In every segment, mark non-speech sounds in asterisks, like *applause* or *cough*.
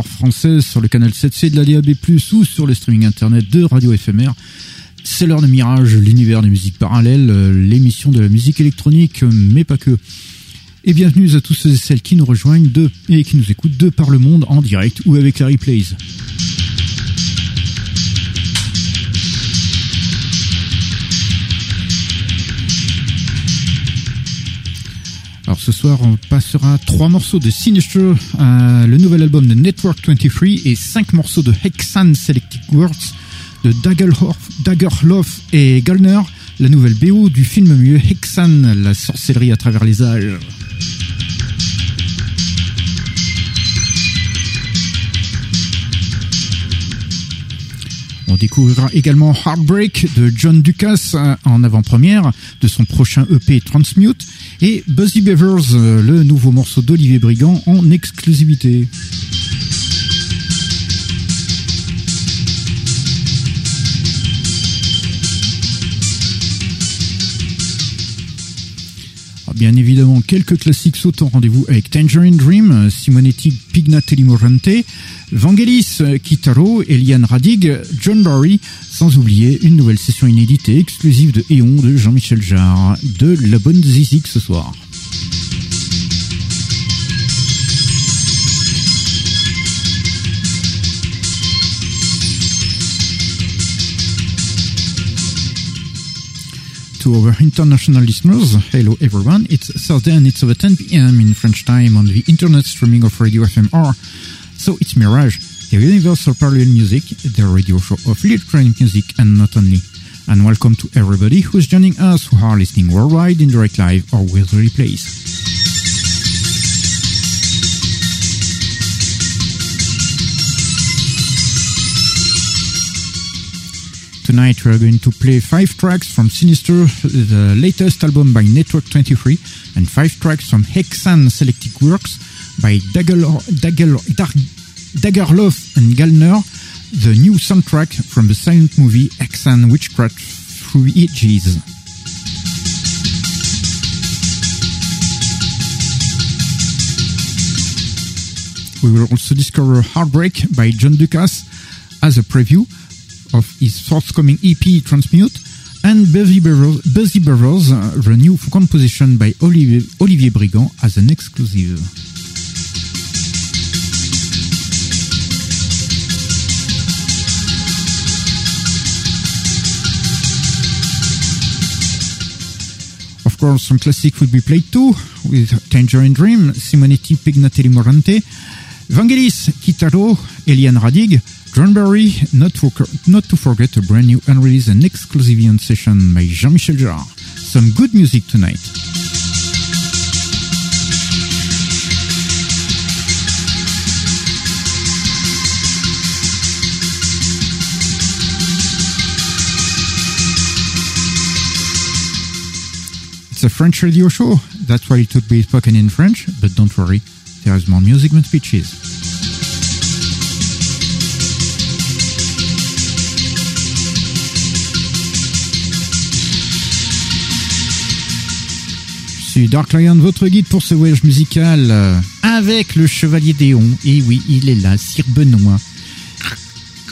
Passées, heure française, sur le canal 7C de la DAB+, ou sur le streaming internet de Radio Éphémère. C'est l'heure de Mirage, l'univers des musiques parallèles, euh, l'émission de la musique électronique, euh, mais pas que. Et bienvenue à tous ceux et celles qui nous rejoignent et qui nous écoutent de par le monde en direct ou avec la replays. Alors ce soir, on passera trois morceaux de Sinister, euh, le nouvel album de Network 23, et cinq morceaux de Hexan Selected Words de Daggerlof, Daggerlof et Gallner, la nouvelle BO du film mieux Hexan, la sorcellerie à travers les âges. On découvrira également Heartbreak de John Dukas euh, en avant-première de son prochain EP Transmute et Buzzy Beavers, euh, le nouveau morceau d'Olivier Brigand en exclusivité. Bien évidemment, quelques classiques sautent au rendez-vous avec Tangerine Dream, Simonetti Pignatelli Morante, Vangelis Kitaro, Eliane Radig, John Barry, sans oublier une nouvelle session inédite exclusive de Eon de Jean-Michel Jarre, de la bonne zizik ce soir. To our international listeners, hello everyone. It's Thursday and it's over 10 p.m. in French time on the internet streaming of Radio FMR. So it's Mirage, the universal parallel music, the radio show of electronic music and not only. And welcome to everybody who's joining us who are listening worldwide in direct live or with replays. Tonight we are going to play five tracks from Sinister, the latest album by Network 23, and five tracks from Hexan Selected Works by Dagger, Dagger, Daggerlof and Gallner, the new soundtrack from the silent movie Hexan Witchcraft Through Ages. We will also discover Heartbreak by John Dukas as a preview of his forthcoming EP Transmute, and Buzzy Burrows, Buzzy Burrows uh, the new composition by Olivier, Brigand as an exclusive. Of course, some classic will be played too, with Tangerine Dream, Simonetti Pignatelli Morante, Vangelis Kitaro, Eliane Radig, Drumberry, not, to, not to forget a brand new unreleased and exclusive on session by Jean-Michel Jarre. Some good music tonight. It's a French radio show, that's why it would be spoken in French, but don't worry, there is more music than speeches. Dark Lion, votre guide pour ce voyage musical euh, avec le Chevalier Déon. Et oui, il est là, Sir Benoît.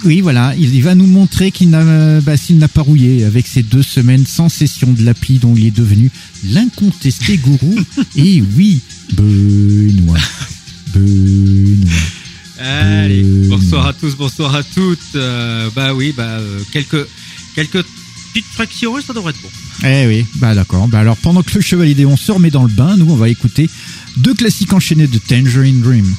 Oui, voilà, il va nous montrer qu'il n'a, bah, s'il n'a pas rouillé avec ces deux semaines sans session de l'appli dont il est devenu l'incontesté gourou. *laughs* Et oui, Benoît. Benoît. Allez, bonsoir à tous, bonsoir à toutes. Euh, bah oui, bah euh, quelques quelques petites fractions, ça devrait être bon. Eh oui, bah d'accord. Bah alors pendant que le chevalier Déon se remet dans le bain, nous on va écouter deux classiques enchaînés de Tangerine Dream.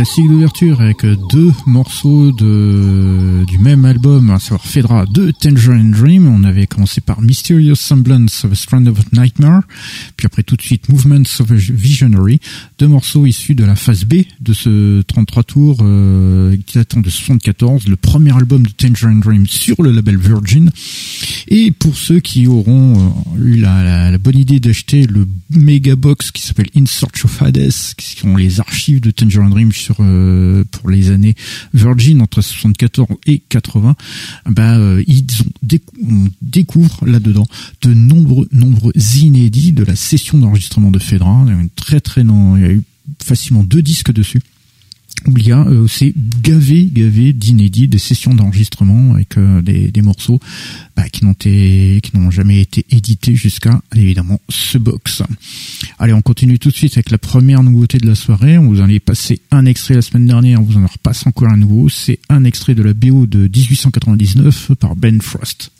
Classique d'ouverture avec deux morceaux de, du même album, à savoir Fedra de Tangerine Dream. On avait commencé par Mysterious Semblance of a Strand of Nightmare, puis après tout de suite Movements of a Visionary, deux morceaux issus de la phase B de ce 33 tours euh, qui attend de 74, le premier album de Tangerine Dream sur le label Virgin. Et pour ceux qui auront euh, eu la, bonne idée d'acheter le méga box qui s'appelle In Search of Hades, qui ont les archives de Tangerine Dream sur euh, pour les années Virgin entre 74 et 80, bah euh, ils ont on découvre là-dedans de nombreux nombreux inédits de la session d'enregistrement de Fedra. Très très il y a eu facilement deux disques dessus il y a euh, c'est gavé gavé d'inédits des sessions d'enregistrement avec euh, des, des, morceaux bah, qui n'ont qui n'ont jamais été édités jusqu'à évidemment ce box. Allez, on continue tout de suite avec la première nouveauté de la soirée. On vous en est passé un extrait la semaine dernière, on vous en repasse encore un nouveau. C'est un extrait de la BO de 1899 par Ben Frost.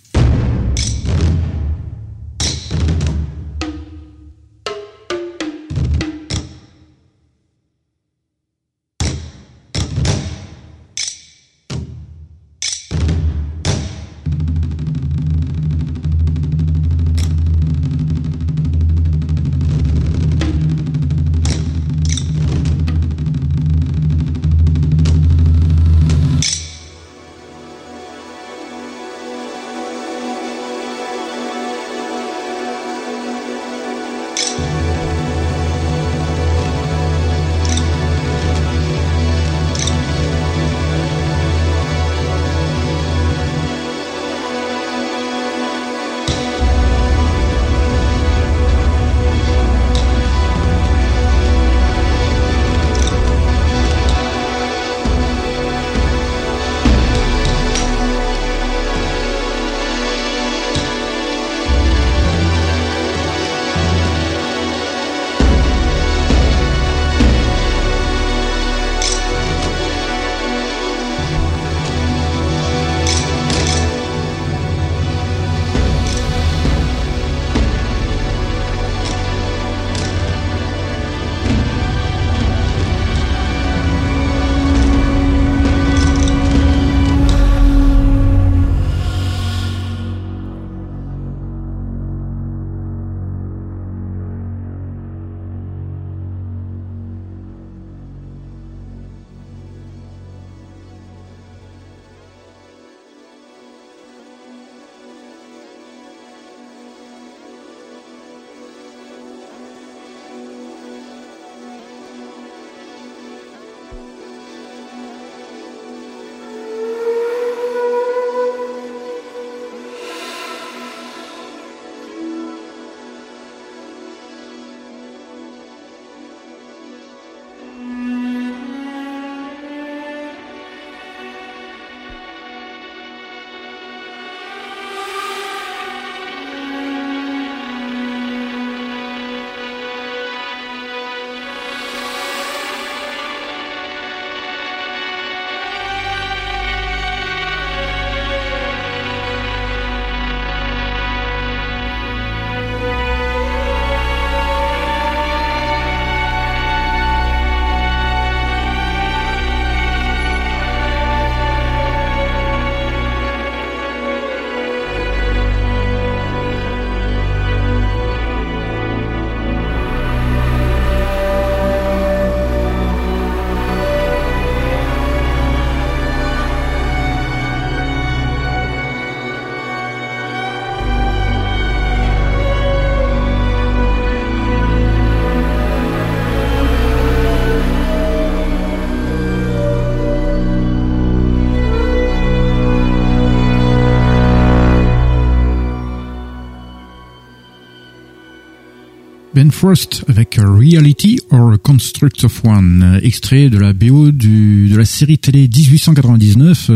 Ben Frost avec Reality or a Construct of One, extrait de la BO de la série télé 1899,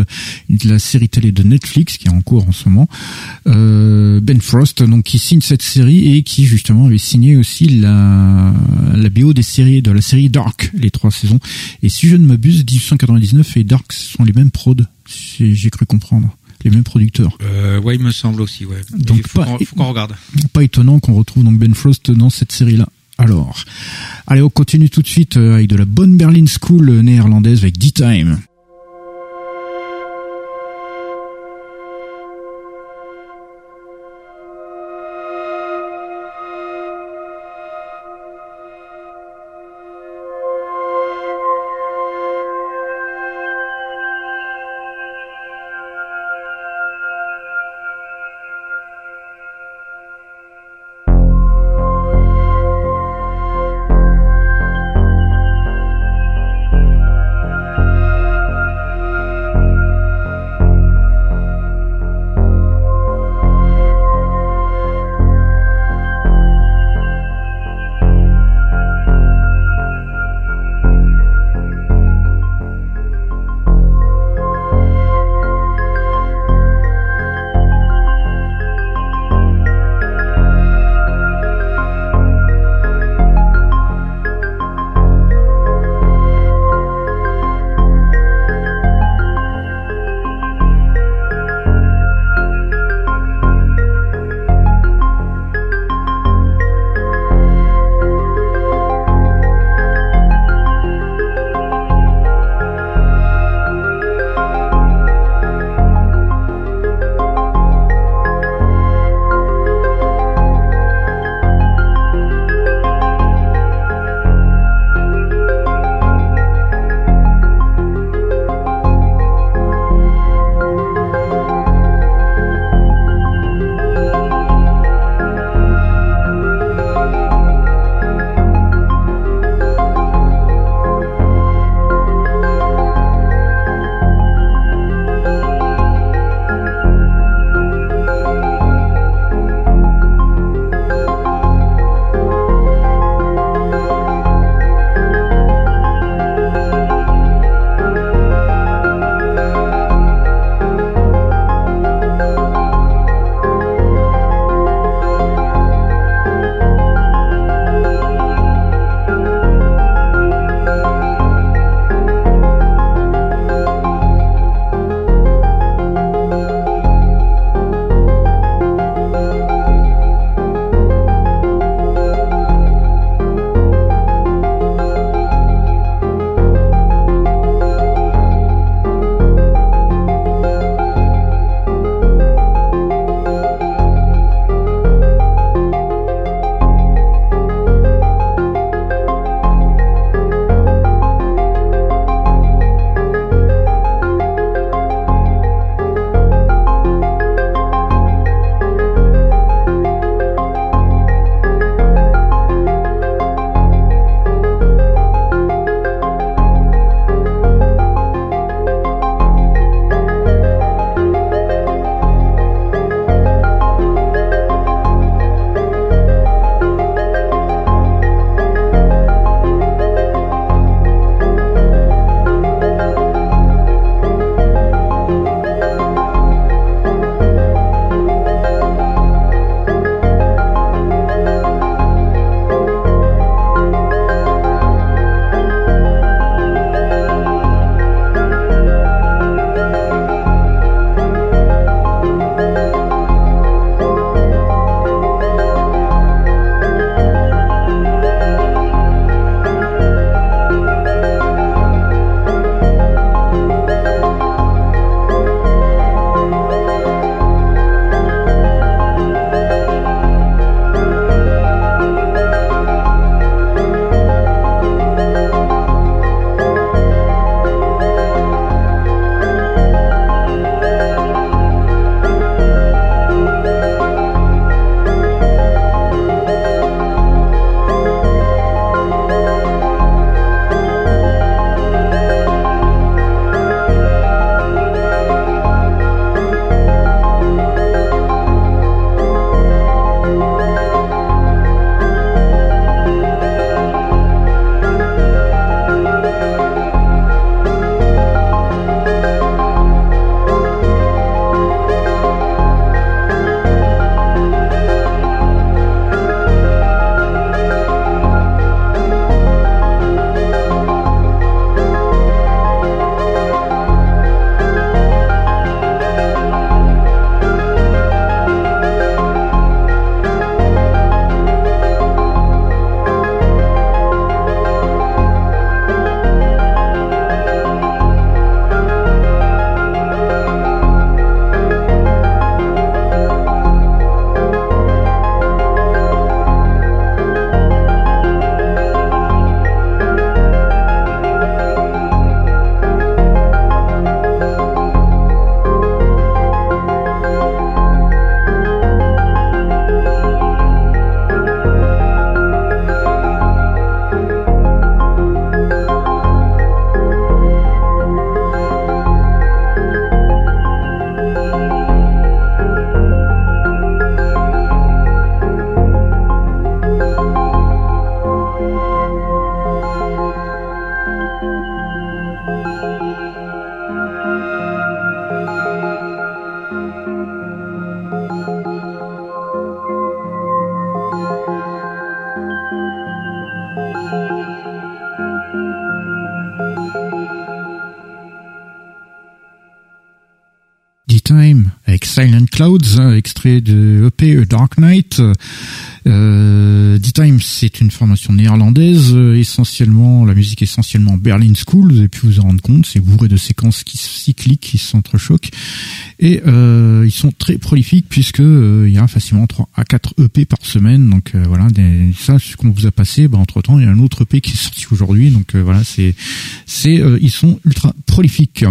de la série télé de Netflix qui est en cours en ce moment. Euh, ben Frost, donc qui signe cette série et qui justement avait signé aussi la, la BO des séries de la série Dark, les trois saisons. Et si je ne m'abuse, 1899 et Dark sont les mêmes prods, j'ai cru comprendre les mêmes producteurs. Euh, ouais, il me semble aussi, ouais. Donc il faut qu'on regarde. Pas étonnant qu'on retrouve donc Ben Frost dans cette série-là. Alors, allez, on continue tout de suite euh, avec de la bonne Berlin School néerlandaise avec. D-Time extrait de EP Dark Knight. Euh, D-Time, c'est une formation néerlandaise, euh, essentiellement, la musique essentiellement Berlin School, vous avez pu vous en rendre compte, c'est bourré de séquences qui cycliques, qui s'entrechoquent, et euh, ils sont très prolifiques puisque euh, il y a facilement 3 à 4 EP par semaine, donc voilà, ça, ce qu'on vous a passé, bah, entre temps, il y a un autre EP qui est sorti aujourd'hui, donc voilà, c'est, c'est, ils sont ultra prolifiques.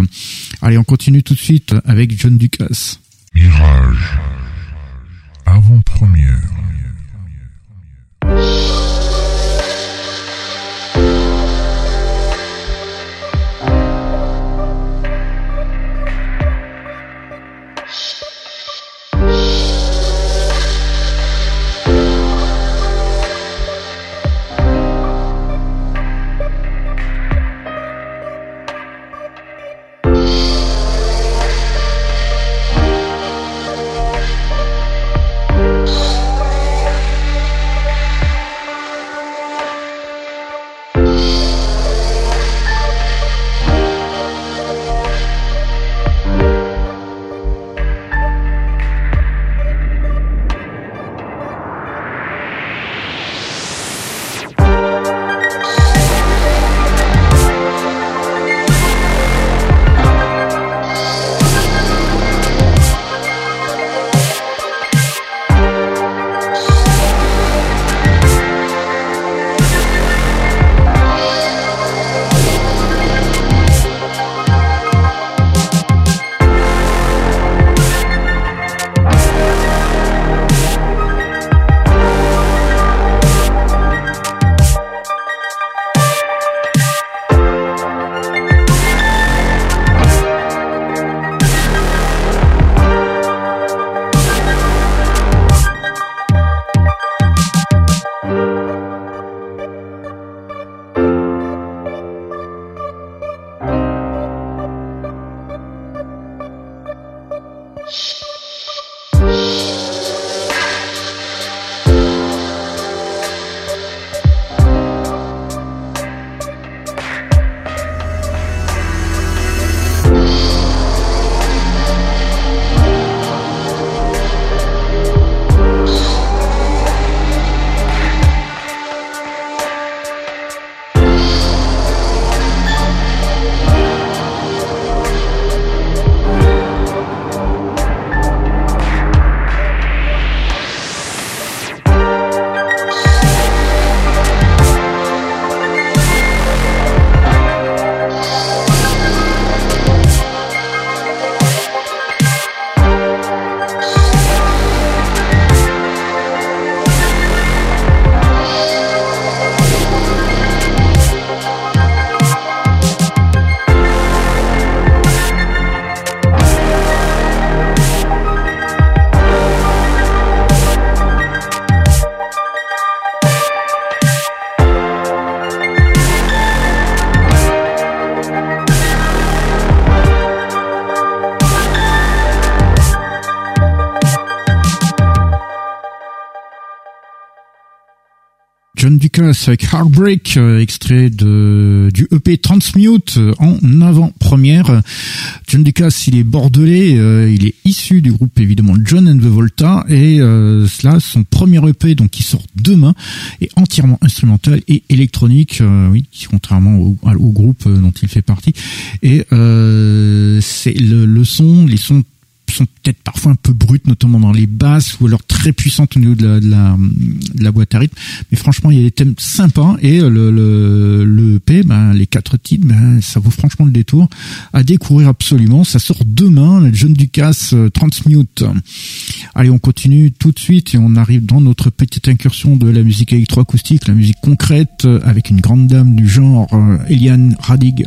Allez, on continue tout de suite avec John Ducasse. Mirage. Avant-première. Avec Heartbreak, euh, extrait de du EP Transmute euh, en avant-première. John Ducasse, il est bordelais, euh, il est issu du groupe évidemment John and the Volta et cela son premier EP donc qui sort demain est entièrement instrumental et électronique, oui, contrairement au, au, groupe dont il fait partie. Et c'est le, le son, les sons sont peut-être parfois un peu brutes, notamment dans les basses, ou alors très puissantes au niveau de la, de de boîte à rythme. Mais franchement, il y a des thèmes sympas et le, le, EP, ben, les quatre titres, ben, ça vaut franchement le détour à découvrir absolument. Ça sort demain, le John Ducasse euh, Transmute. Allez, on continue tout de suite et on arrive dans notre petite incursion de la musique électroacoustique, la musique concrète, euh, avec une grande dame du genre, euh, Eliane Radig.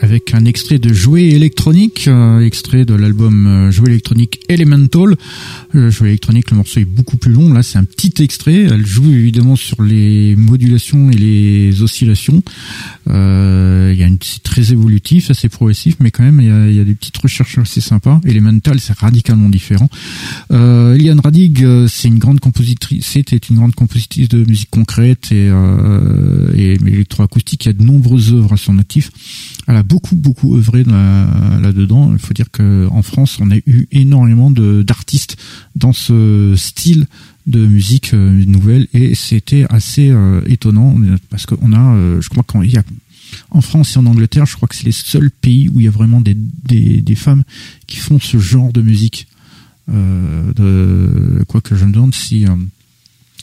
Avec un extrait de Jouet électronique, euh, extrait de l'album euh, Jouet électronique Elemental. Euh, Jouet électronique, le morceau est beaucoup plus long. Là, c'est un petit extrait. Elle joue évidemment sur les modulations et les oscillations. il y a c'est très évolutif, assez progressif, mais quand même il y a, des petites recherches assez sympas. Elemental, c'est radicalement différent. Euh, Eliane Radig, c'est une grande compositrice. C'était une grande compositrice de musique concrète et, euh, et électroacoustique. Il y a de nombreuses œuvres à son elle a beaucoup beaucoup œuvré là-dedans. Il faut dire qu'en France, on a eu énormément d'artistes dans ce style de musique euh, nouvelle et c'était assez euh, étonnant parce qu'on a, euh, je crois qu'en y a en France et en Angleterre, je crois que c'est les seuls pays où il y a vraiment des, des, femmes qui font ce genre de musique. de, quoi que je me demande si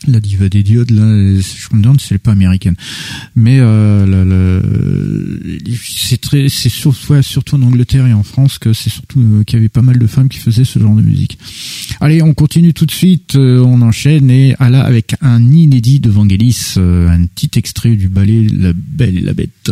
la diva des diodes là je me demande si pas américaine. Mais euh, c'est très c'est surtout surtout en Angleterre et en France que c'est surtout euh, qu'il y avait pas mal de femmes qui faisaient ce genre de musique. Allez on continue tout de suite euh, on enchaîne et à là avec un inédit de Vangelis un petit extrait du ballet La Belle et la Bête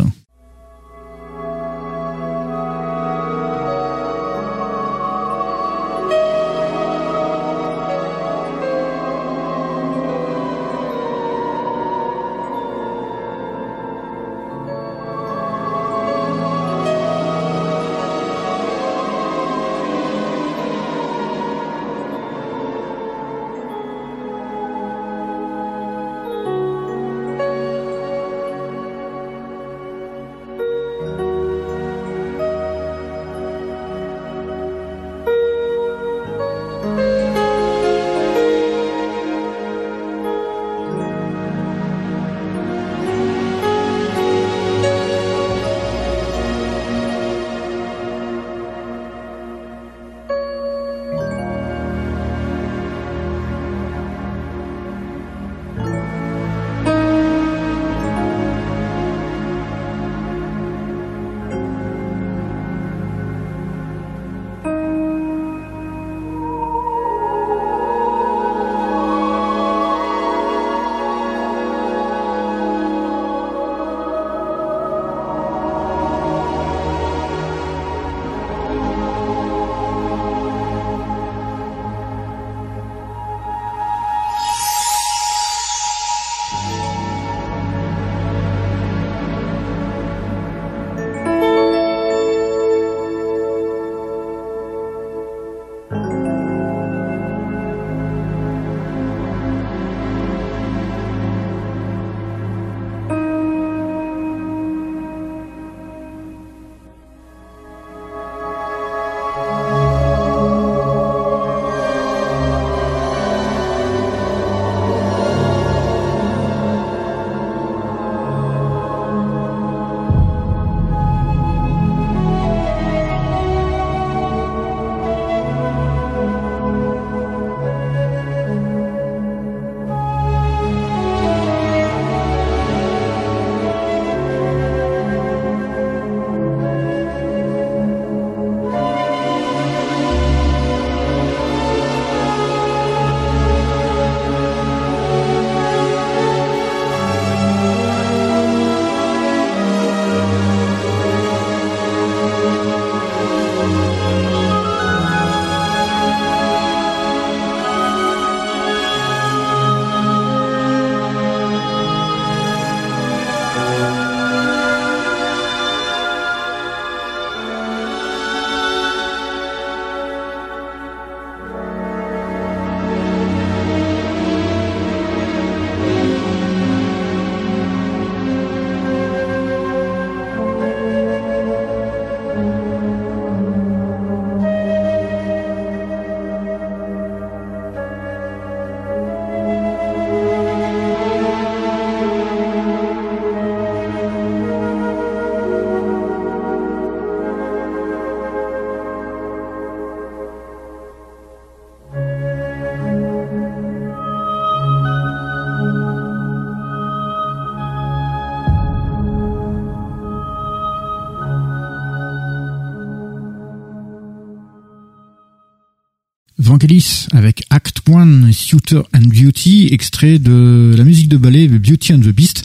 Suitor and Beauty, extrait de la musique de ballet Beauty and the Beast,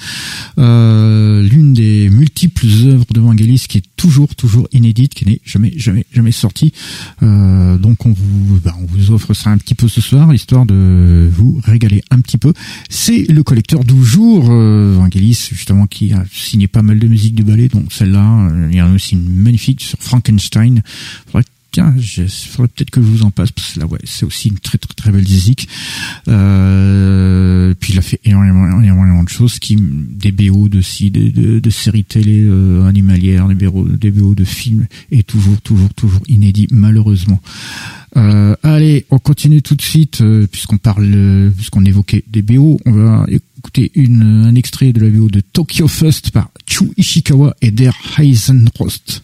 euh, l'une des multiples œuvres de Vangelis qui est toujours toujours inédite, qui n'est jamais jamais jamais sortie. Euh, donc on vous ben, on vous offre ça un petit peu ce soir, histoire de vous régaler un petit peu. C'est le collecteur du jour, euh, Vangelis justement qui a signé pas mal de musique de ballet, donc celle-là, il y en a aussi une magnifique sur Frankenstein. Faudrait tiens, il faudrait peut-être que je vous en passe parce que là, ouais, c'est aussi une très très très belle musique. Euh, puis il a fait énormément, énormément de choses, qui des BO de si, de, de, séries télé euh, animalières, des BO, des BO de films, et toujours toujours toujours inédit malheureusement. Euh, allez, on continue tout de suite euh, puisqu'on parle, puisqu'on évoquait des BO, on va écouter une, un extrait de la BO de Tokyo First par Chu Ishikawa et Der Heisenrost.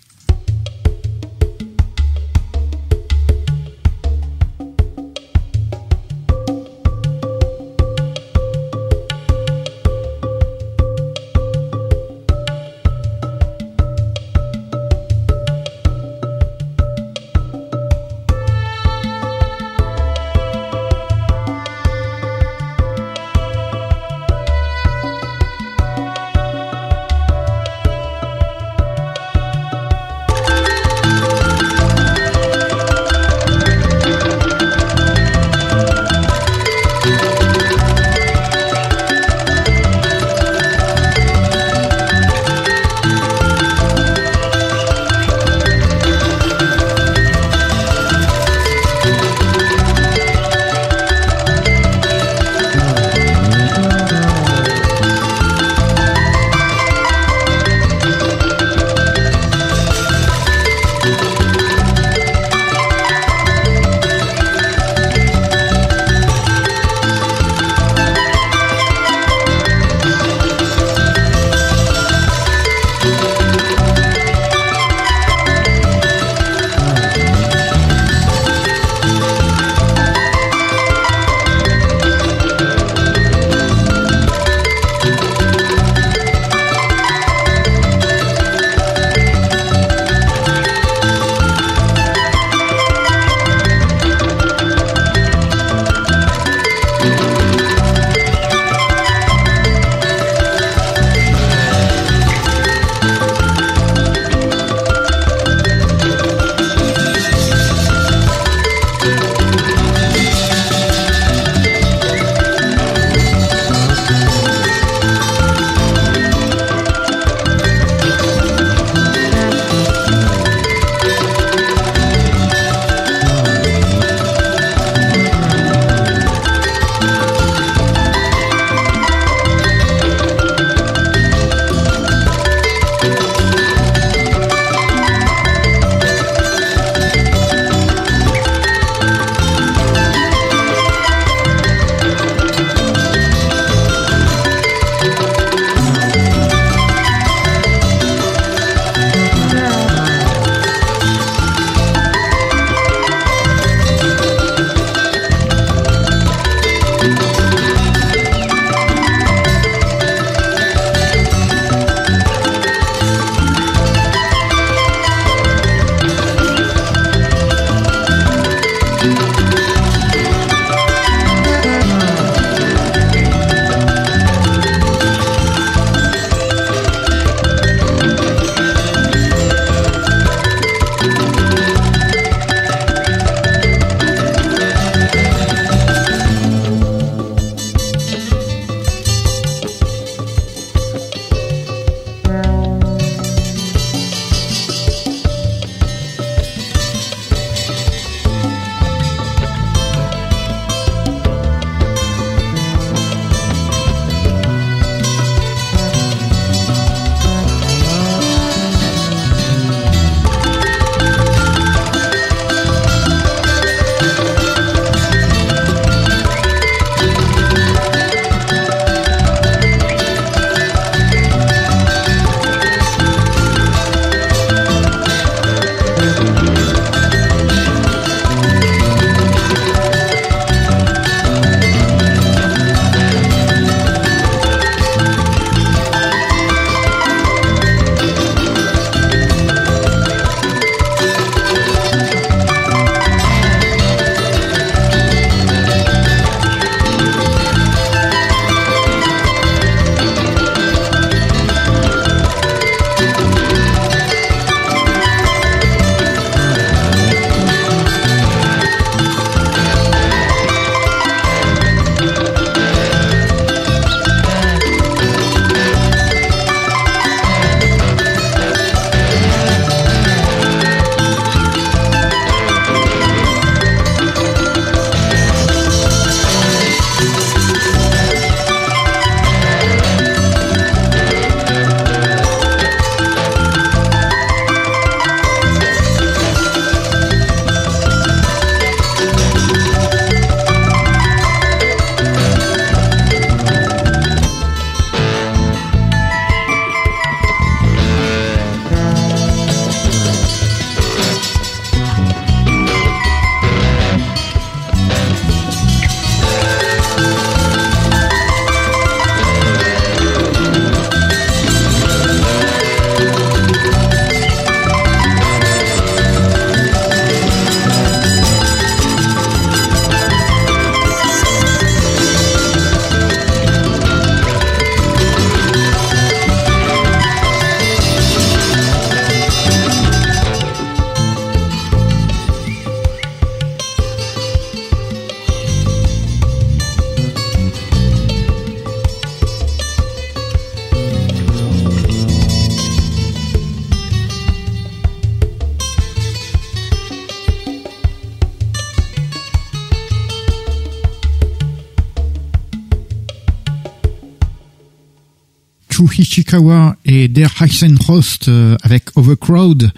Chu Ichikawa et Der Heisenrost euh, avec Overcrowd,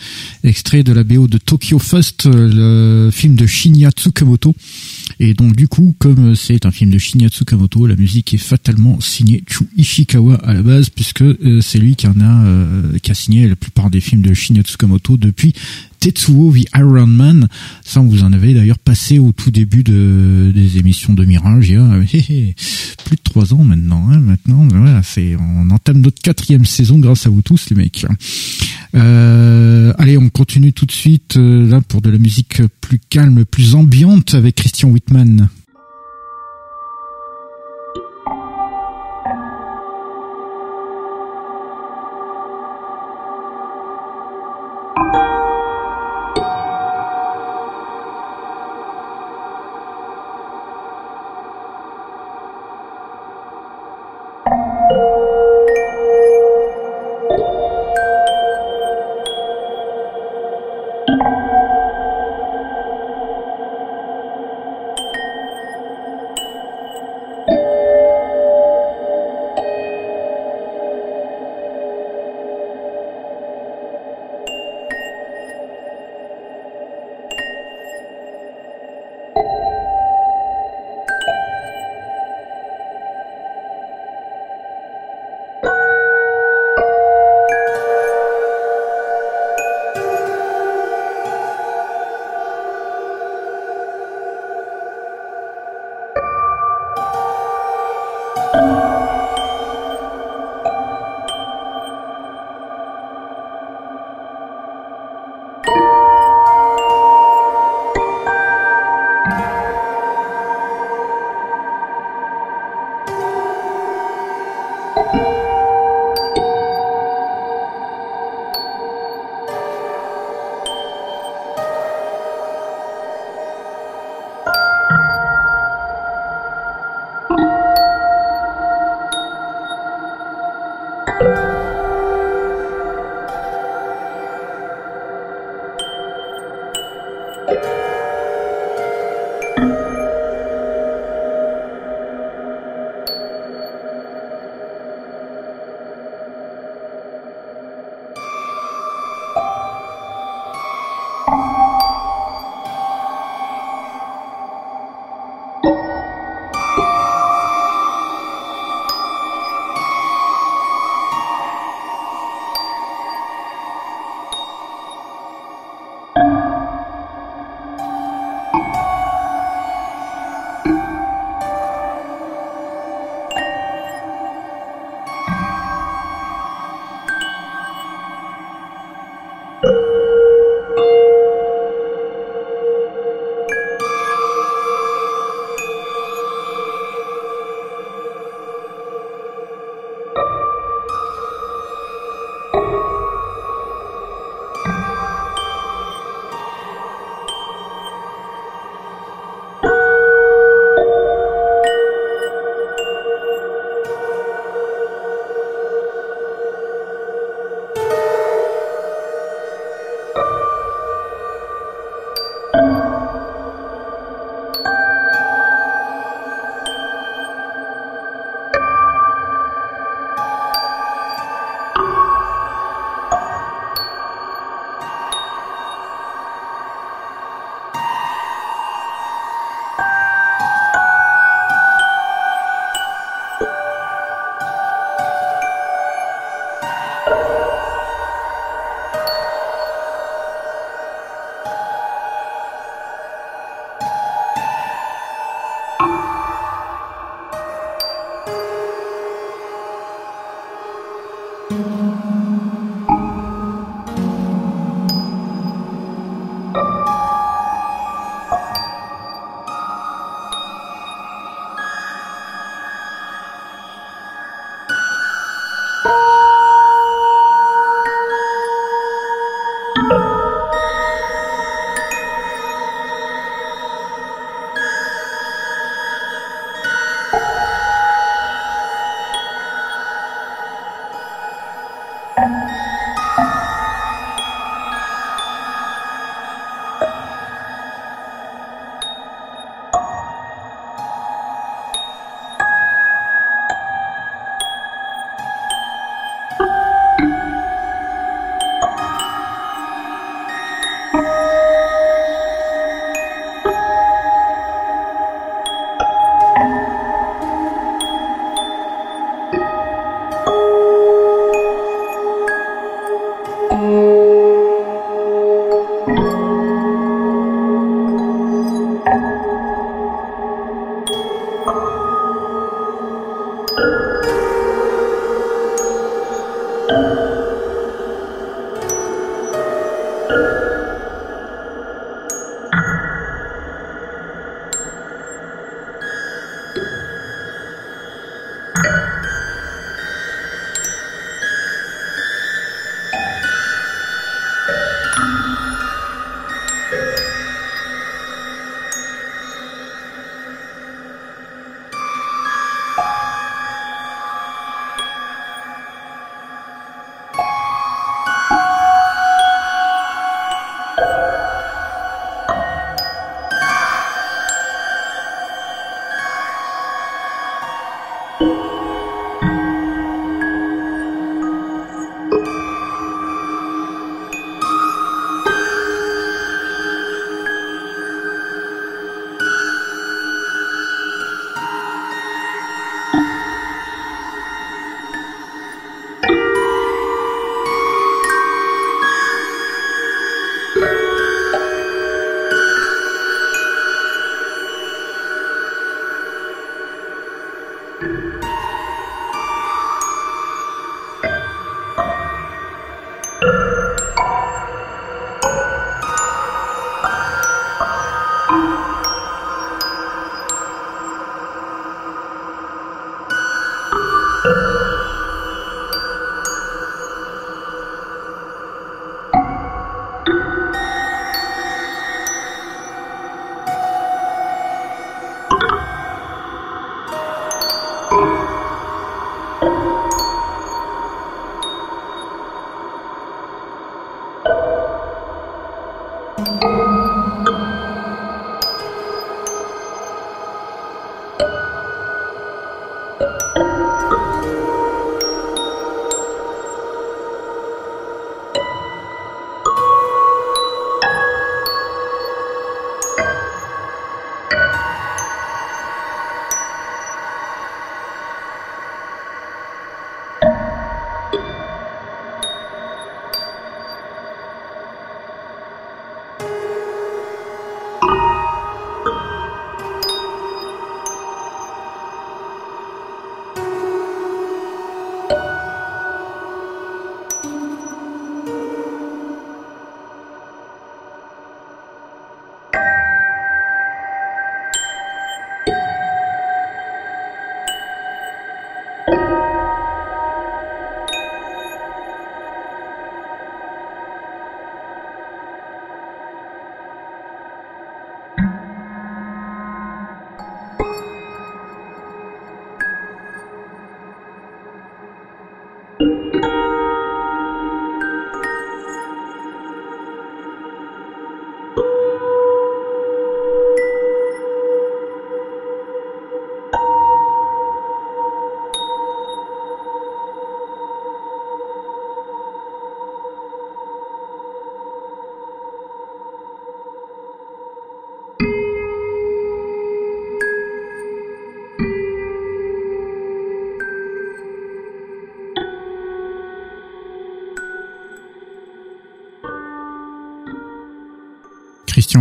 extrait de la BO de Tokyo Fest, euh, le film de Shinya Tsukamoto. Et donc du coup, comme c'est un film de Shinya Tsukamoto, la musique est fatalement signée Chu Ishikawa à la base, puisque euh, c'est lui qui a qui a signé la plupart des films de Shinya Tsukamoto depuis Tetsuo the Iron Man. Ça, vous en avez d'ailleurs passé au tout début de, des émissions de Mirage il y a plus de trois ans maintenant. Hein, maintenant, voilà, on entame notre quatrième saison grâce à vous tous, les mecs. Euh, allez, on continue tout de suite euh, là pour de la musique plus calme, plus ambiante avec Christian Whitman.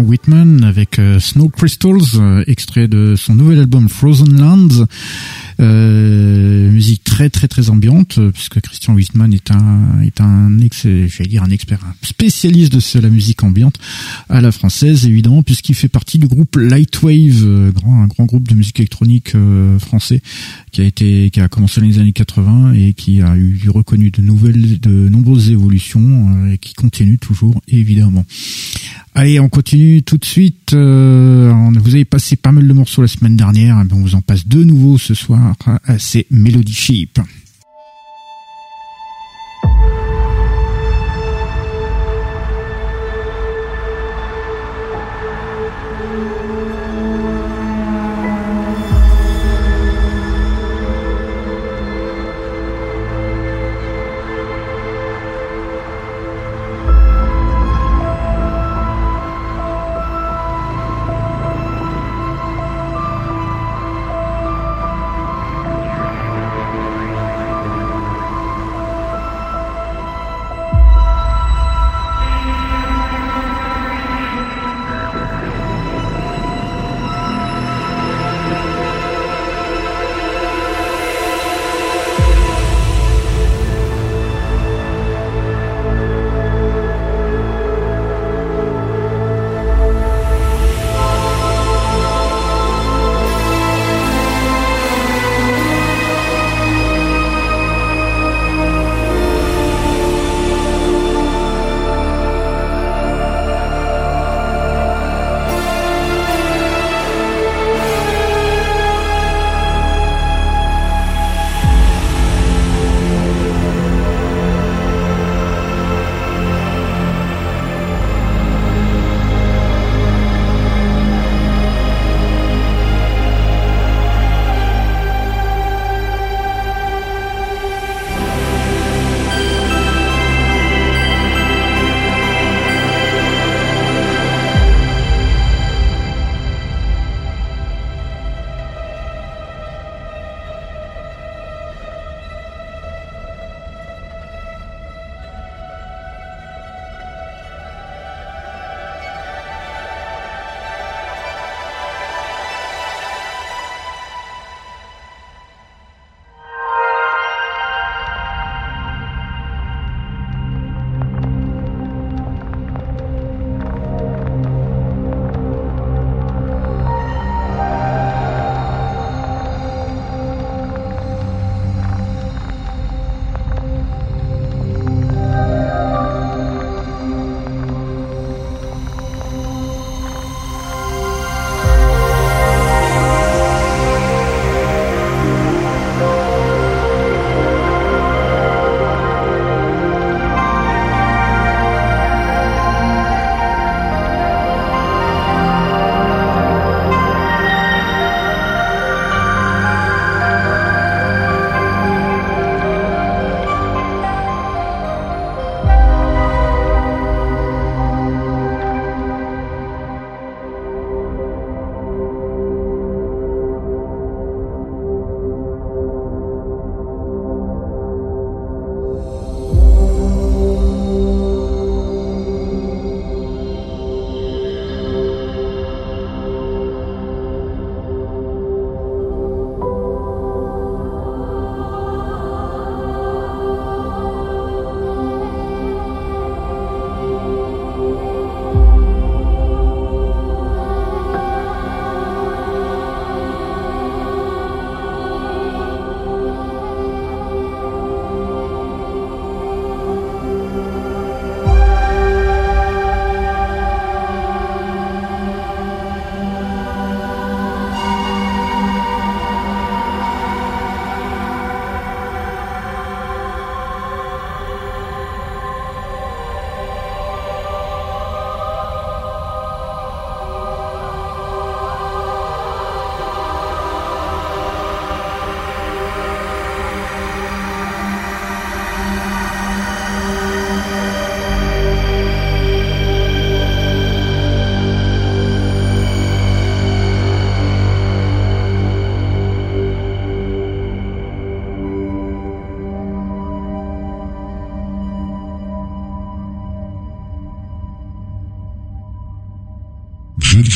Whitman avec euh, Snow Crystals, euh, extrait de son nouvel album Frozen Lands. Euh, musique très très très ambiante puisque Christian Whitman est un est un ex j'allais dire un expert un spécialiste de la musique ambiante à la française évidemment puisqu'il fait partie du groupe Lightwave grand un grand groupe de musique électronique français qui a été qui a commencé dans les années 80 et qui a eu reconnu de nouvelles de nombreuses évolutions et qui continue toujours évidemment Allez, on continue tout de suite. Euh, vous avez passé pas mal de morceaux la semaine dernière, on vous en passe de nouveau ce soir. C'est Melody Sheep. sheep.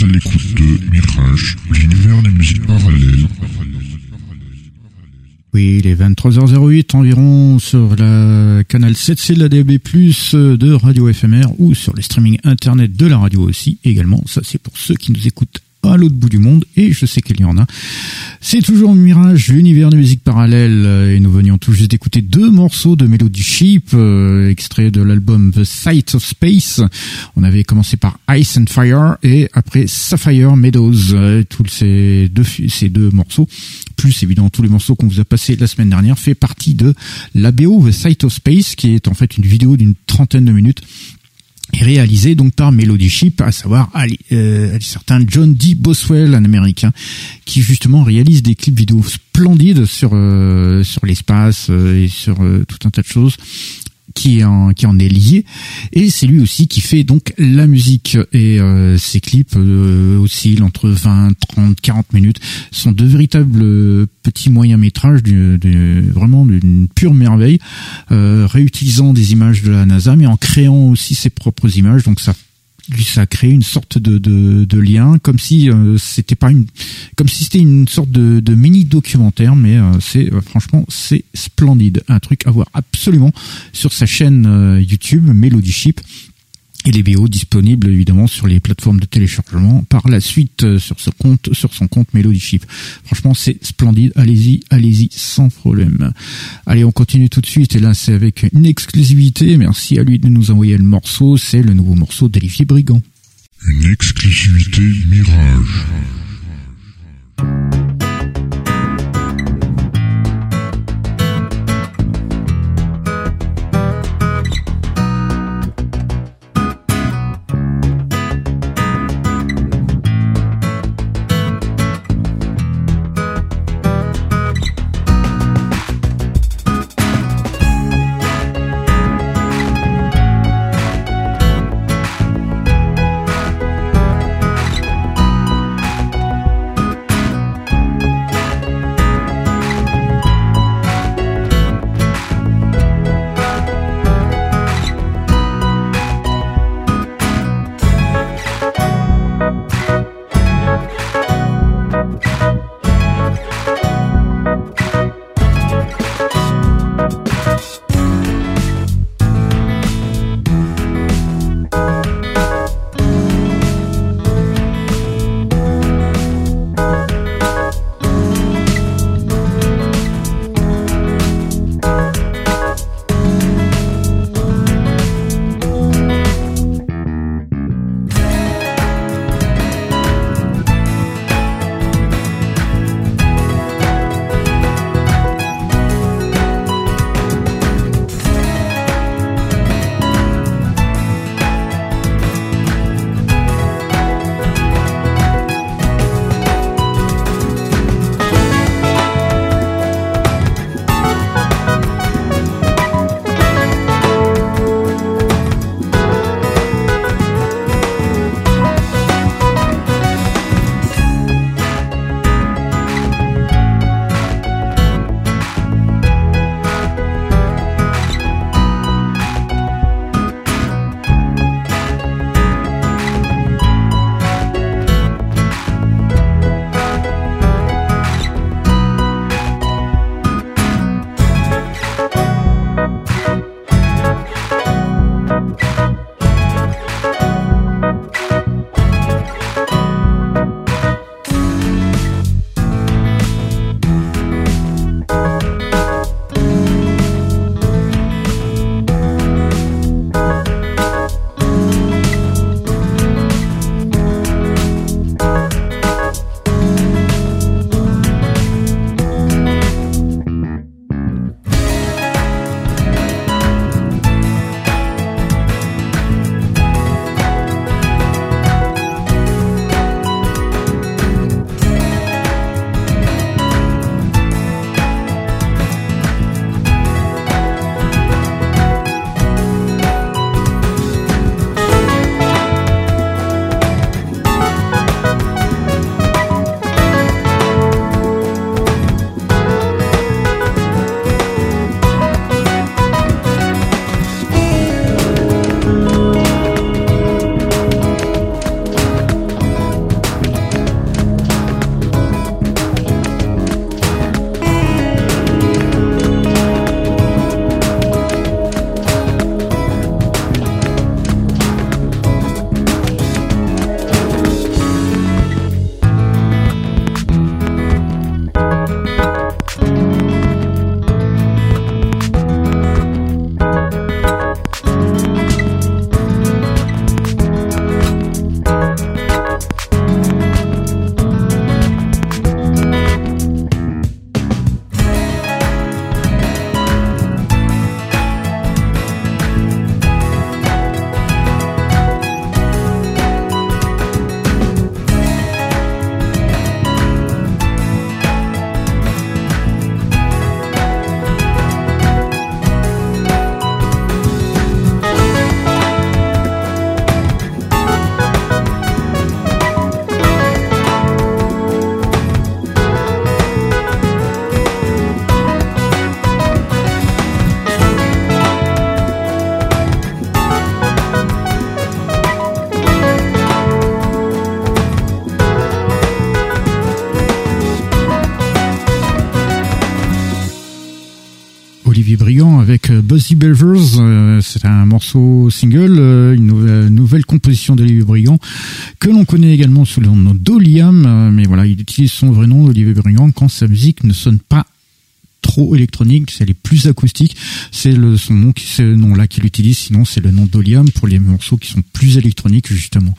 À l'écoute de Mirage, l'univers des musiques parallèles. Oui, il est 23h08 environ sur la canal 7C de la DAB+, de Radio FMR ou sur le streaming internet de la radio aussi également. Ça, c'est pour ceux qui nous écoutent à l'autre bout du monde, et je sais qu'il y en a. C'est toujours Mirage, l'univers de musique parallèle, et nous venions tout juste d'écouter deux morceaux de Melody Sheep, euh, extraits de l'album The Sight of Space. On avait commencé par Ice and Fire, et après Sapphire Meadows. Euh, tous ces deux, ces deux morceaux, plus évidemment tous les morceaux qu'on vous a passés la semaine dernière, fait partie de la BO The Sight of Space, qui est en fait une vidéo d'une trentaine de minutes est réalisé donc par Melody Ship, à savoir euh, certain John D. Boswell, un Américain, qui justement réalise des clips vidéo splendides sur euh, sur l'espace euh, et sur euh, tout un tas de choses qui en, qui en est lié. Et c'est lui aussi qui fait donc la musique. Et euh, ses clips euh, oscillent entre 20, 30, 40 minutes. Sont de véritables euh, petits moyens métrages du, vraiment d'une pure merveille euh, réutilisant des images de la NASA mais en créant aussi ses propres images. Donc ça ça crée une sorte de, de, de lien, comme si euh, c'était pas une, comme si c'était une sorte de, de mini documentaire, mais euh, c'est euh, franchement c'est splendide, un truc à voir absolument sur sa chaîne YouTube Melody Ship et les BO disponibles évidemment sur les plateformes de téléchargement par la suite euh, sur ce compte sur son compte Melody. Franchement, c'est splendide. Allez-y, allez-y sans problème. Allez, on continue tout de suite et là c'est avec une exclusivité. Merci à lui de nous envoyer le morceau, c'est le nouveau morceau d'Olivier Brigand. Une exclusivité Mirage. Belvers. C'est un morceau single, une nouvelle, composition d'Olivier Brigand que l'on connaît également sous le nom d'Oliam. Mais voilà, il utilise son vrai nom, Olivier Brigand, quand sa musique ne sonne pas trop électronique, c'est les plus acoustiques, c'est le son nom c'est le nom là qu'il utilise, sinon c'est le nom d'Oliam pour les morceaux qui sont plus électroniques justement.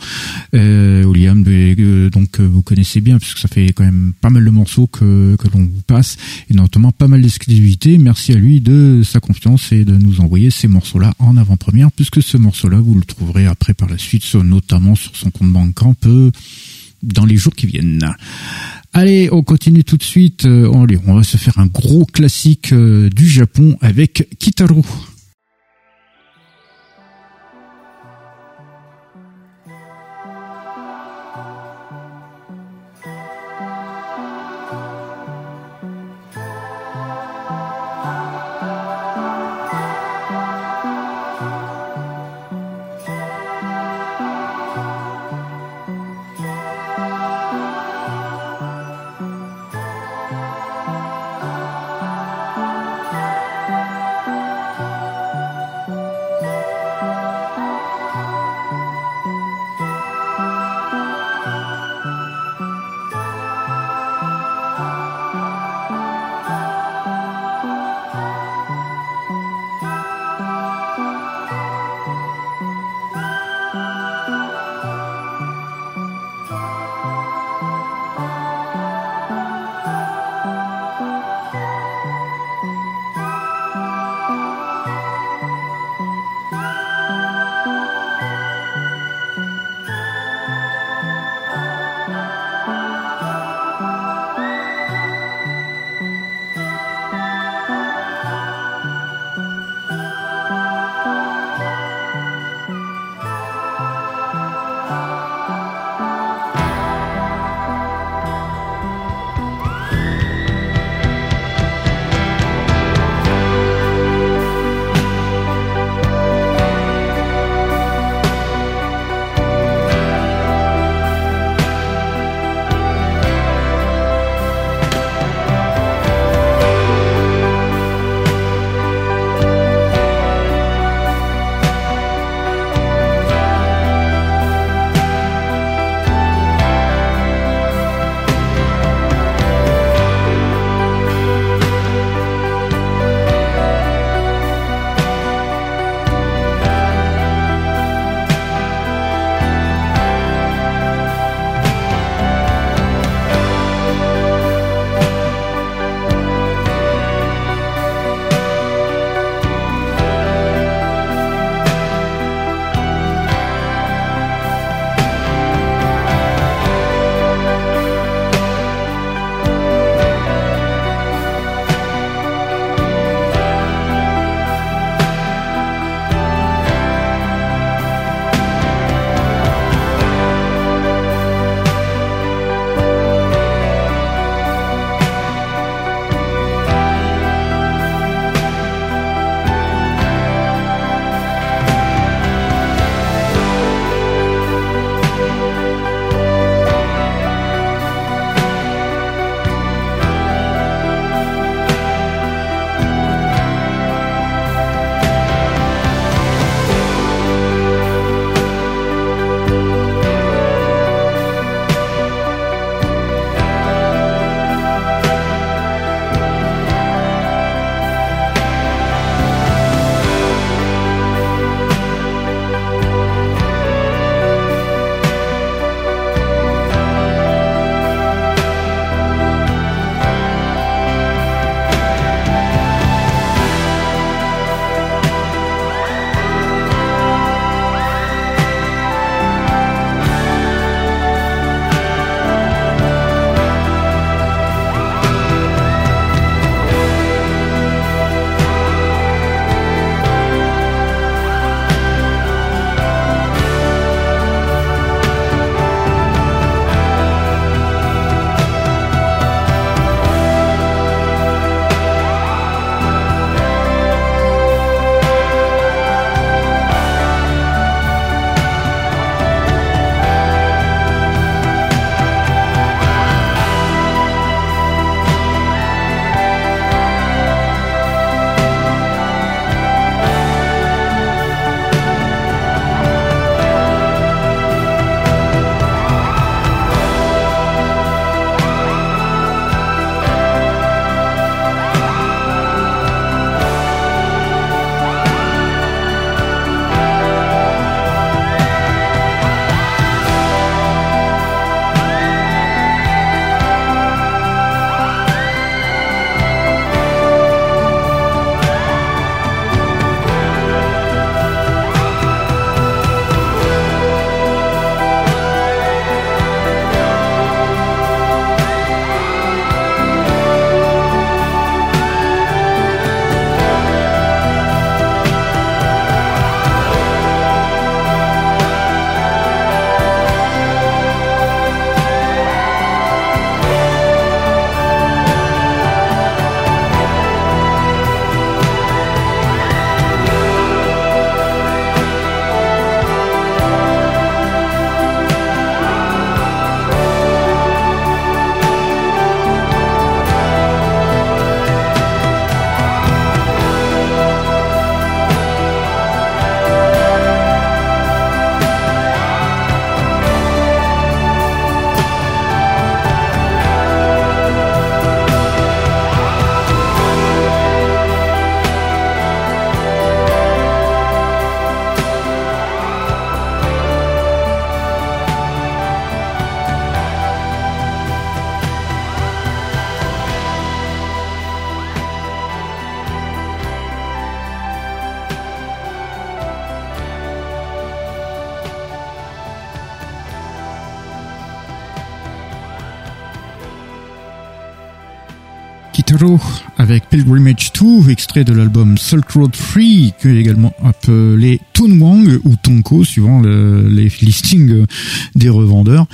Euh, Oliam euh, donc euh, vous connaissez bien puisque ça fait quand même pas mal de morceaux que que l'on vous passe et notamment pas mal d'exclusivité. Merci à lui de sa confiance et de nous envoyer ces morceaux là en avant-première puisque ce morceau là vous le trouverez après par la suite notamment sur son compte Bandcamp euh, dans les jours qui viennent. Allez, on continue tout de suite. Euh, on va se faire un gros classique euh, du Japon avec Kitaru. Avec Pilgrimage 2, extrait de l'album Silk Road 3, qui est également appelé Tunwang ou Tonko, suivant le, les listings des revendeurs,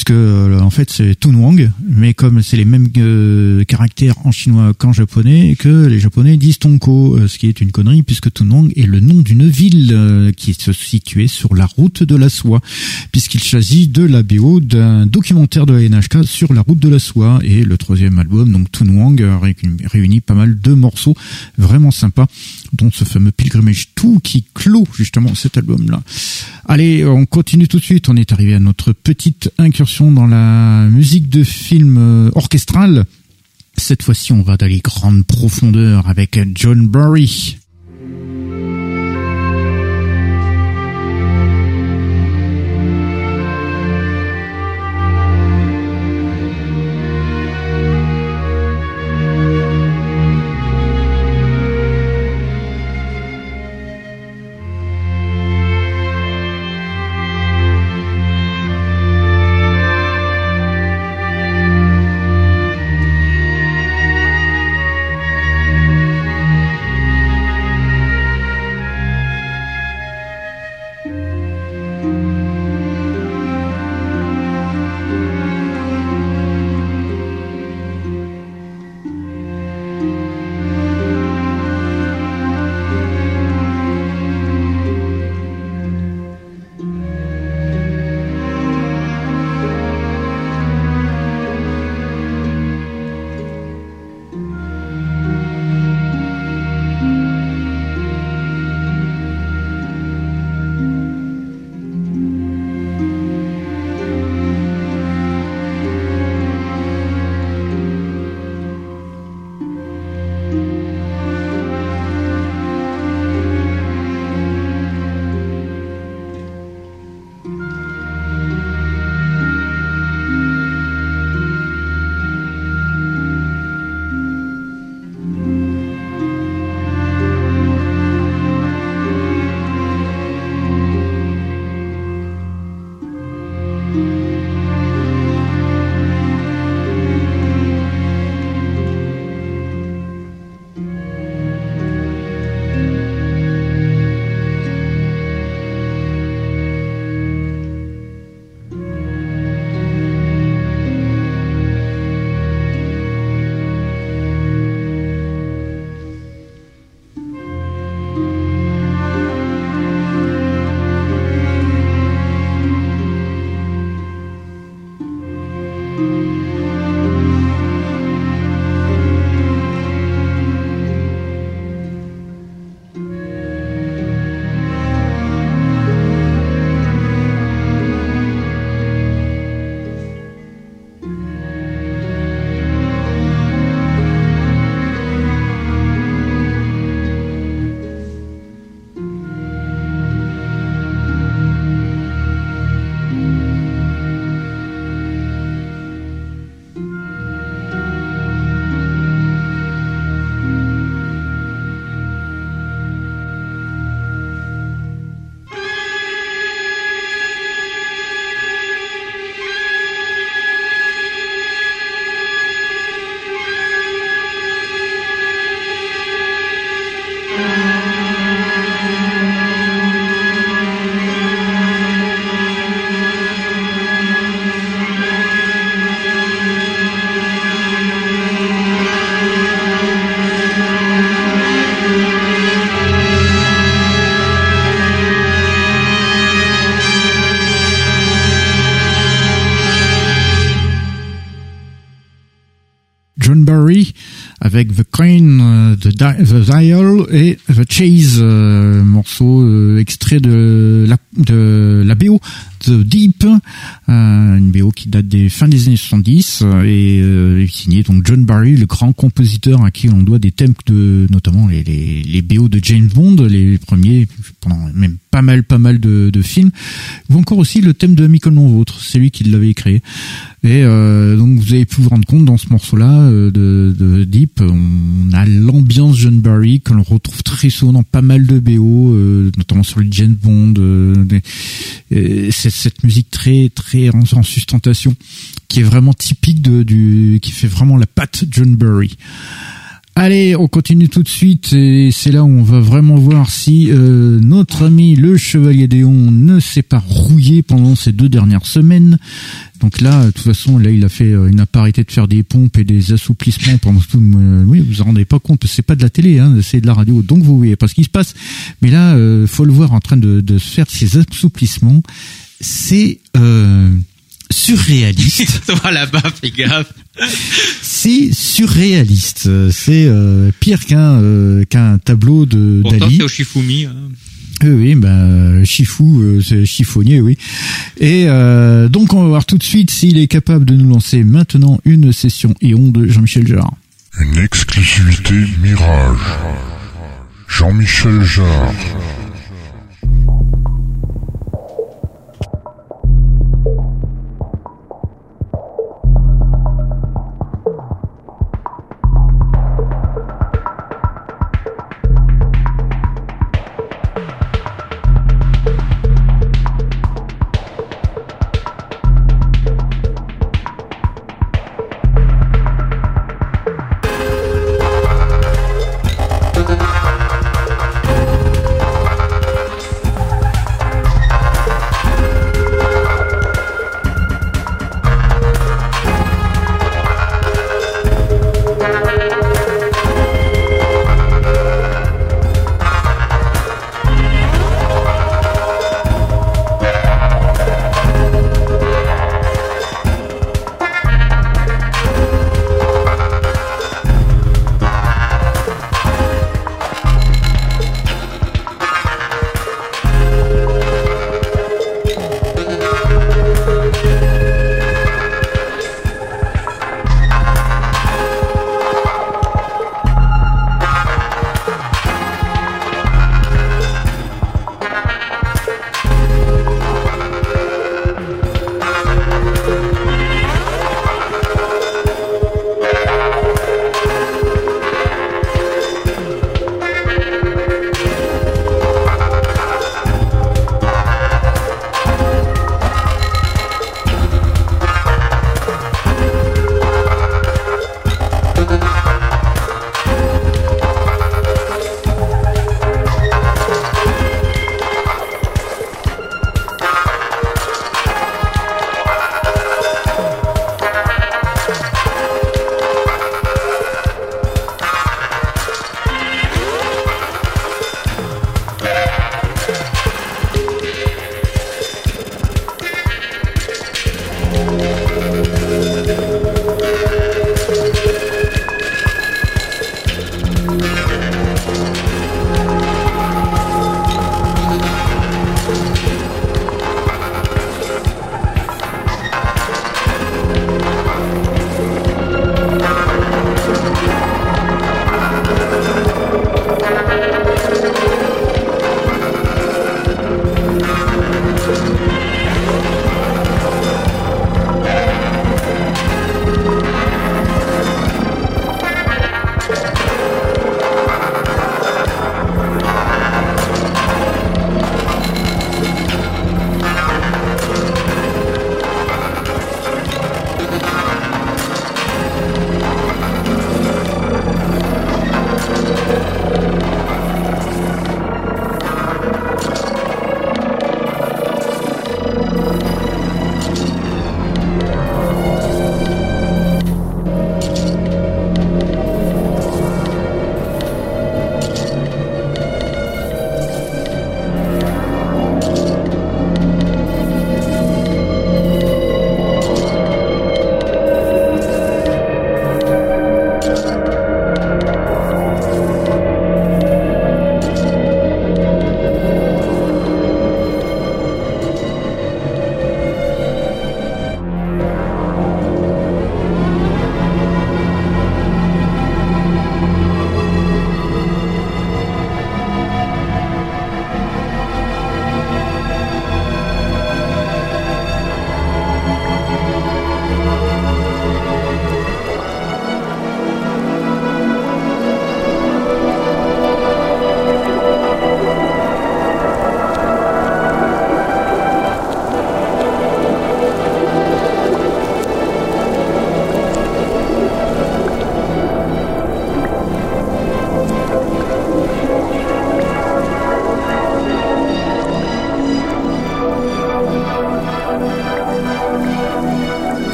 puisque euh, en fait c'est Tunwang, mais comme c'est les mêmes euh, caractères en chinois qu'en japonais, que les japonais disent Tonko, euh, ce qui est une connerie, puisque Tunwang est le nom d'une ville qui se située sur la route de la soie, puisqu'il s'agit de la BO d'un documentaire de la NHK sur la route de la soie, et le troisième album, donc Tunwang, réunit pas mal de morceaux vraiment sympas, dont ce fameux Pilgrimage 2 qui clôt justement cet album-là. Allez, on continue tout de suite. On est arrivé à notre petite incursion dans la musique de film euh, orchestral. Cette fois-ci, on va dans les grandes profondeurs avec John Barry. The, Dial et The Chase, euh, morceau euh, extrait de la, de la BO The Deep, une BO qui date des fins des années 70 et signé donc John Barry, le grand compositeur à qui on doit des thèmes de notamment les, les, les BO de James Bond, les premiers pendant même pas mal pas mal de, de films, ou encore aussi le thème de Michael Non Vôtre, c'est lui qui l'avait créé. Et donc vous avez pu vous rendre compte dans ce morceau-là de, de Deep on a l'ambiance John Barry que l'on retrouve très souvent dans pas mal de BO, euh, notamment sur les James Bond. Euh, cette musique très très en, sustentation qui est vraiment typique de, du, qui fait vraiment la patte John Barry. Allez, on continue tout de suite et c'est là où on va vraiment voir si euh, notre ami le Chevalier Déon ne s'est pas rouillé pendant ces deux dernières semaines. Donc là, de toute façon, là, il a fait euh, une apparité de faire des pompes et des assouplissements pendant tout. Euh, oui, vous vous rendez pas compte, c'est pas de la télé, hein, c'est de la radio. Donc vous voyez pas ce qui se passe. Mais là, euh, faut le voir en train de, de faire ces assouplissements. C'est surréaliste. *laughs* Toi là-bas, fais gaffe. C'est surréaliste. C'est euh, pire qu'un euh, qu'un tableau de Pourtant, Dali. c'est au Shifumi. Hein. Oui, ben Chifou, euh, c'est chiffonnier, oui. Et euh, donc on va voir tout de suite s'il est capable de nous lancer maintenant une session Ion de Jean-Michel Jarre. Une exclusivité Mirage. Jean-Michel Jarre.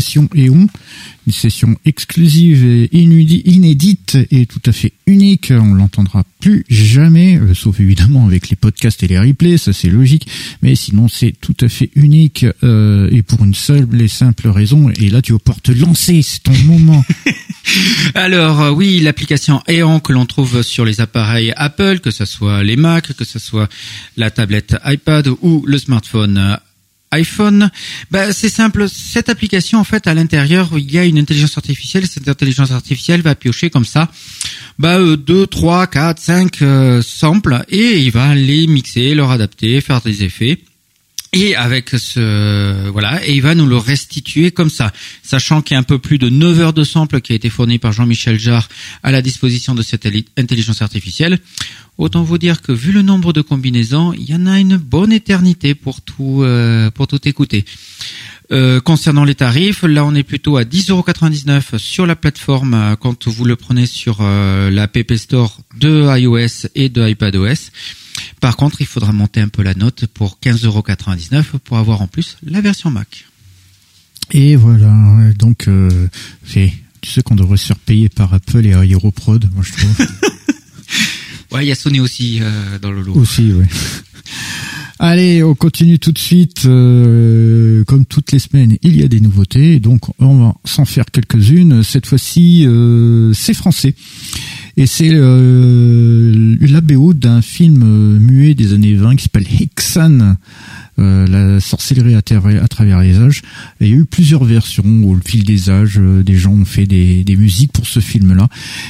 Session Eon, une session exclusive et inédite et tout à fait unique. On l'entendra plus jamais, euh, sauf évidemment avec les podcasts et les replays, ça c'est logique. Mais sinon c'est tout à fait unique euh, et pour une seule et simple raison. Et là tu vas pouvoir te lancer, c'est ton moment. *laughs* Alors euh, oui, l'application Eon que l'on trouve sur les appareils Apple, que ce soit les Mac, que ce soit la tablette iPad ou le smartphone iPhone, bah, c'est simple. Cette application, en fait, à l'intérieur, il y a une intelligence artificielle. Cette intelligence artificielle va piocher comme ça, bah, 2, 3, 4, 5 samples et il va les mixer, leur adapter, faire des effets. Et avec ce voilà, et il va nous le restituer comme ça, sachant qu'il y a un peu plus de 9 heures de sample qui a été fourni par Jean-Michel Jarre à la disposition de cette intelligence artificielle. Autant vous dire que vu le nombre de combinaisons, il y en a une bonne éternité pour tout euh, pour tout écouter. Euh, concernant les tarifs, là on est plutôt à 10,99€ sur la plateforme euh, quand vous le prenez sur euh, la PP Store de iOS et de iPadOS. Par contre, il faudra monter un peu la note pour 15,99€ pour avoir en plus la version Mac. Et voilà, donc euh, tu sais qu'on devrait se faire payer par Apple et Aeroprod, moi je trouve. *laughs* ouais, il y a Sony aussi dans le lot. Aussi, ouais. Allez, on continue tout de suite. Euh, comme toutes les semaines, il y a des nouveautés, donc on va s'en faire quelques-unes. Cette fois-ci, euh, c'est français. Et c'est euh, d'un film muet des années 20 qui s'appelle Hexan, la sorcellerie à, travers les âges. il y a eu plusieurs versions au fil des âges. des gens ont fait des, des musiques pour ce film-là.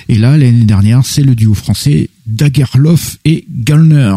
Et là, l'année dernière, c'est le duo français Dagerloff et Gallner.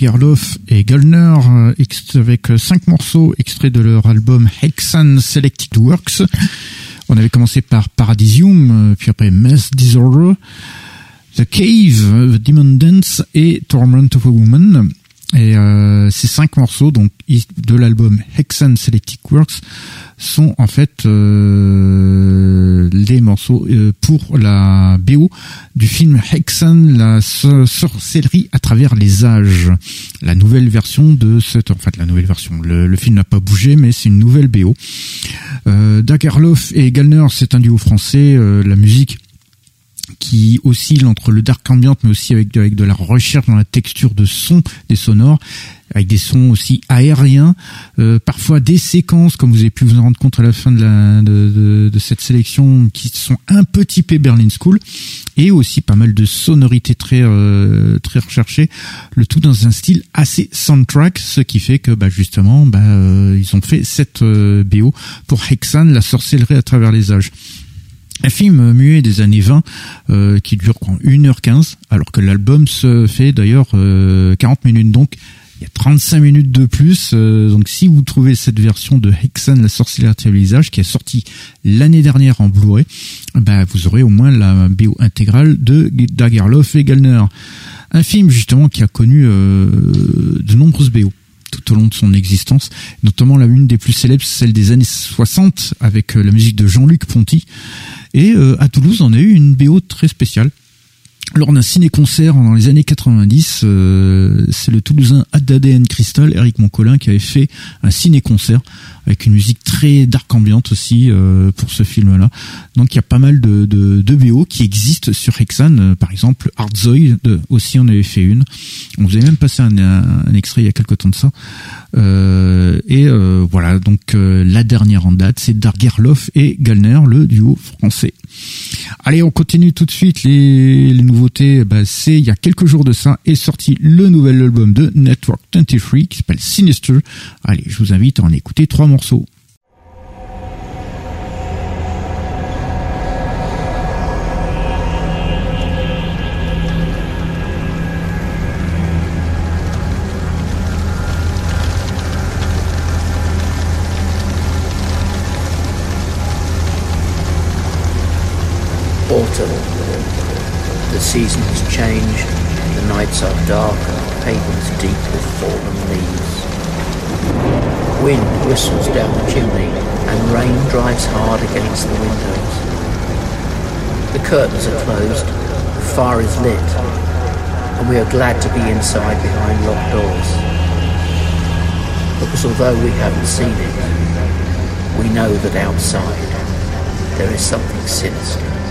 Dagerlof et Gallner avec cinq morceaux extraits de leur album Hexan Selected Works. On avait commencé par Paradisium, puis après Mass Disorder, The Cave, The Demon Dance et Torment of a Woman. Et euh, ces cinq morceaux, donc de l'album Hexan Selected Works, sont en fait euh, les morceaux euh, pour la BO du film Hexan, la sorcellerie à travers les âges. La nouvelle version de cette, en fait la nouvelle version. Le, film n'a pas bougé, mais c'est une nouvelle BO. Euh, et Gallner, c'est un duo français. Euh, la musique qui oscille entre le dark ambient mais aussi avec de, avec de la recherche dans la texture de son des sonores avec des sons aussi aériens euh, parfois des séquences comme vous avez pu vous en rendre compte à la fin de, la, de, de, cette sélection qui sont un peu typées Berlin School et aussi pas mal de sonorités très euh, très recherchées le tout dans un style assez soundtrack ce qui fait que bah, justement bah, euh, ils ont fait cette BO pour Hexan la sorcellerie à travers les âges un film muet des années 20 euh, qui dure 1h15 alors que l'album se fait d'ailleurs 40 euh, minutes. Donc il y a 35 minutes de plus euh, donc si vous trouvez cette version de Hexan la sorcière à visage qui est sortie l'année dernière en Blu-ray bah vous aurez au moins la bio intégrale de Dagerlof et Gallner. Un film justement qui a connu de nombreuses BO tout au long de son existence, notamment la une des plus célèbres, celle des années 60 avec la musique de Jean-Luc Ponty, et euh, à Toulouse, on a eu une BO très spéciale. Lors d'un ciné-concert dans les années 90, euh, c'est le Toulousain ADN Crystal, Eric Moncolin, qui avait fait un ciné-concert avec une musique très dark ambiante aussi euh, pour ce film-là. Donc il y a pas mal de, de, de BO qui existent sur Hexan, par exemple Artzoid aussi on avait fait une. On vous avait même passé un, un, extrait il y a quelque temps de ça. Euh, et voilà, donc la dernière en date, c'est Dargerlof et Gallner, le duo français. Allez, on continue tout de suite les, les nouveautés. Bah, c'est il y a quelques jours de ça est sorti le nouvel album de Network 23 qui s'appelle Sinister. Allez, je vous invite à en écouter trois morceaux. The season has changed, the nights are dark and the pavements deep with fallen leaves. Wind whistles down the chimney and rain drives hard against the windows. The curtains are closed, the fire is lit, and we are glad to be inside behind locked doors. Because although we haven't seen it, we know that outside there is something sinister.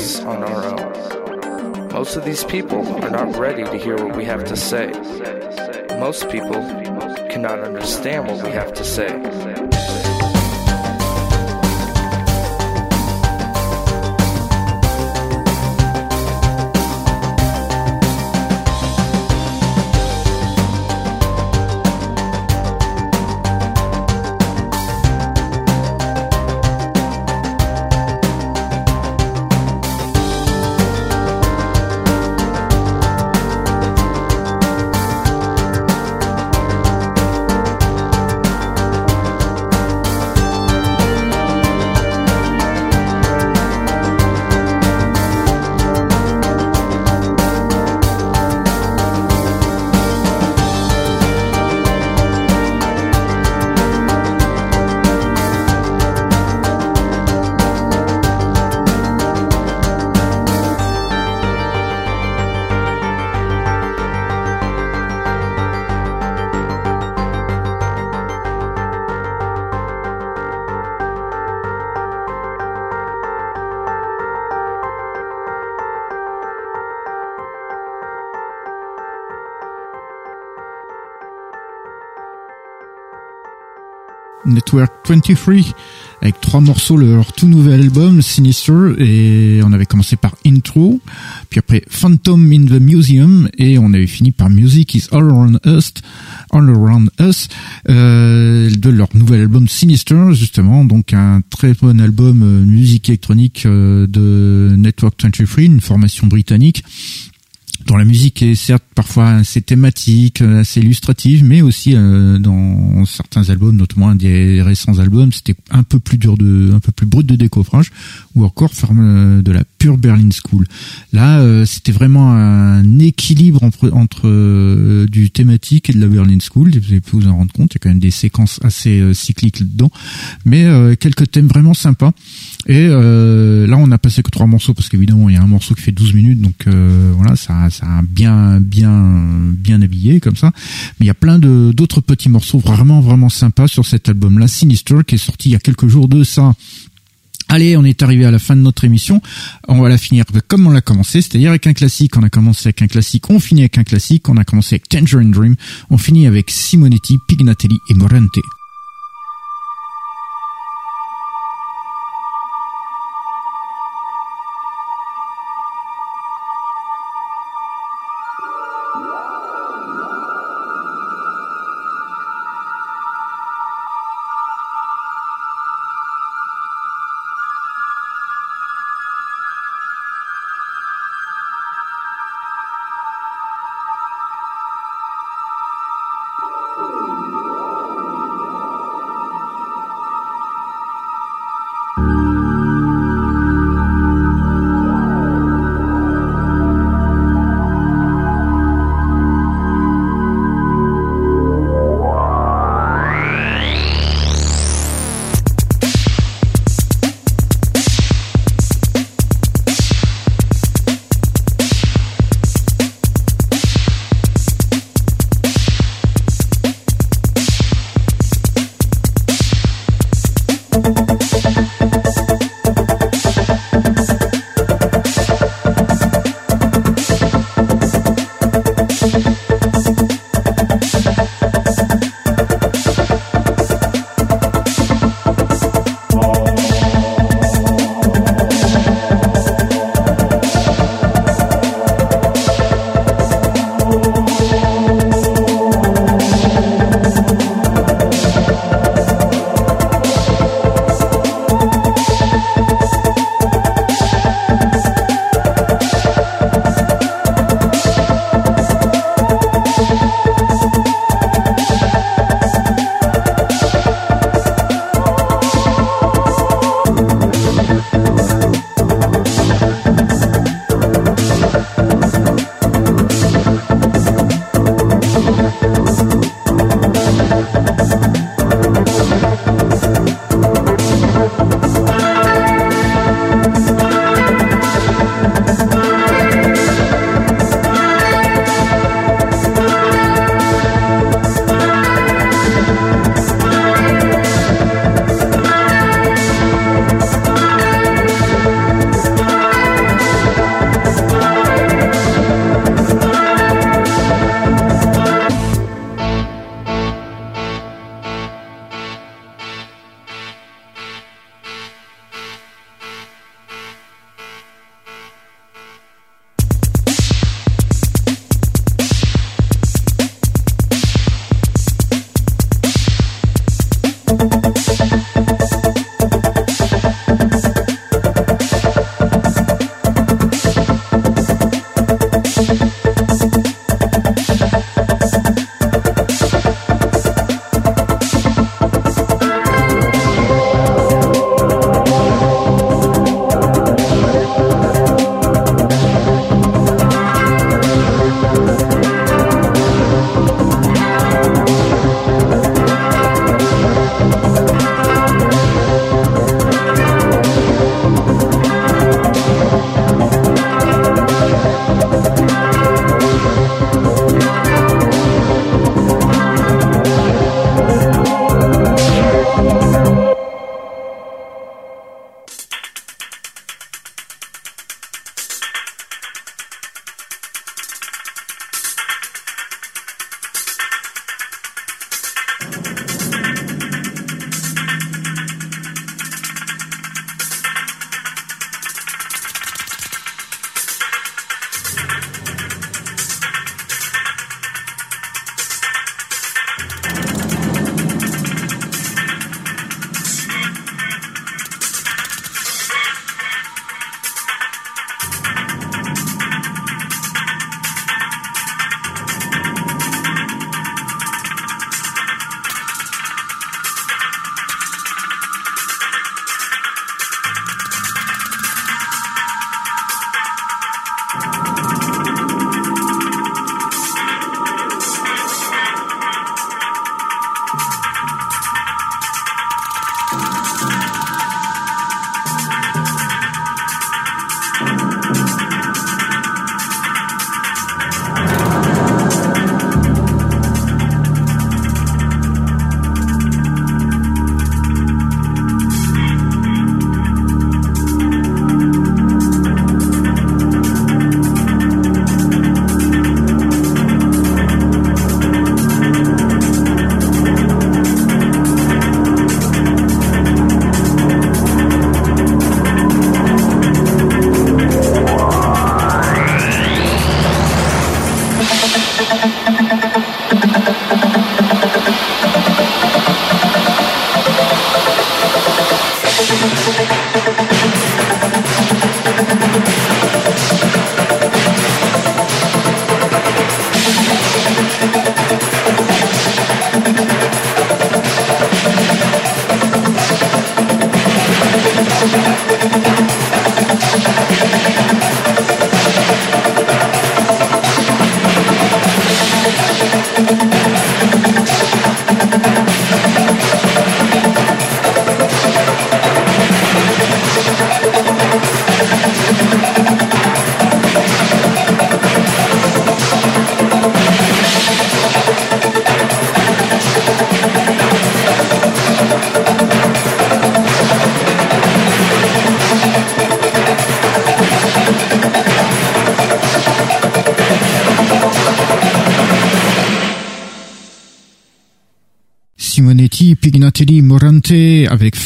Us on our own. Most of these people are not ready to hear what we have to say. Most people cannot understand what we have to say. 23 avec trois morceaux de leur tout nouvel album Sinister et on avait commencé par Intro puis après Phantom in the Museum et on avait fini par Music is All Around Us All Around Us euh, de leur nouvel album Sinister justement donc un très bon album euh, musique électronique euh, de Network 23 une formation britannique dont la musique est certes parfois assez thématique, euh, assez illustrative, mais aussi euh, dans certains albums, notamment des récents albums, c'était un peu plus dur de, un peu plus brut de décoffrage, ou encore euh, de la pure Berlin School. Là, c'était vraiment un équilibre entre, entre du thématique et de la Berlin School. Vous avez pu vous en rendre compte, il y a quand même des séquences assez cycliques dedans, mais quelques thèmes vraiment sympas. Et là, on a passé que trois morceaux parce qu'évidemment, il y a un morceau qui fait 12 minutes, donc voilà, ça, ça a bien, bien bien habillé comme ça. Mais il y a plein de d'autres petits morceaux vraiment vraiment sympas sur cet album-là, Sinister, qui est sorti il y a quelques jours de ça. Allez, on est arrivé à la fin de notre émission. On va la finir comme on l'a commencé, c'est-à-dire avec un classique. On a commencé avec un classique, on finit avec un classique. On a commencé avec Tangerine Dream, on finit avec Simonetti, Pignatelli et Morante.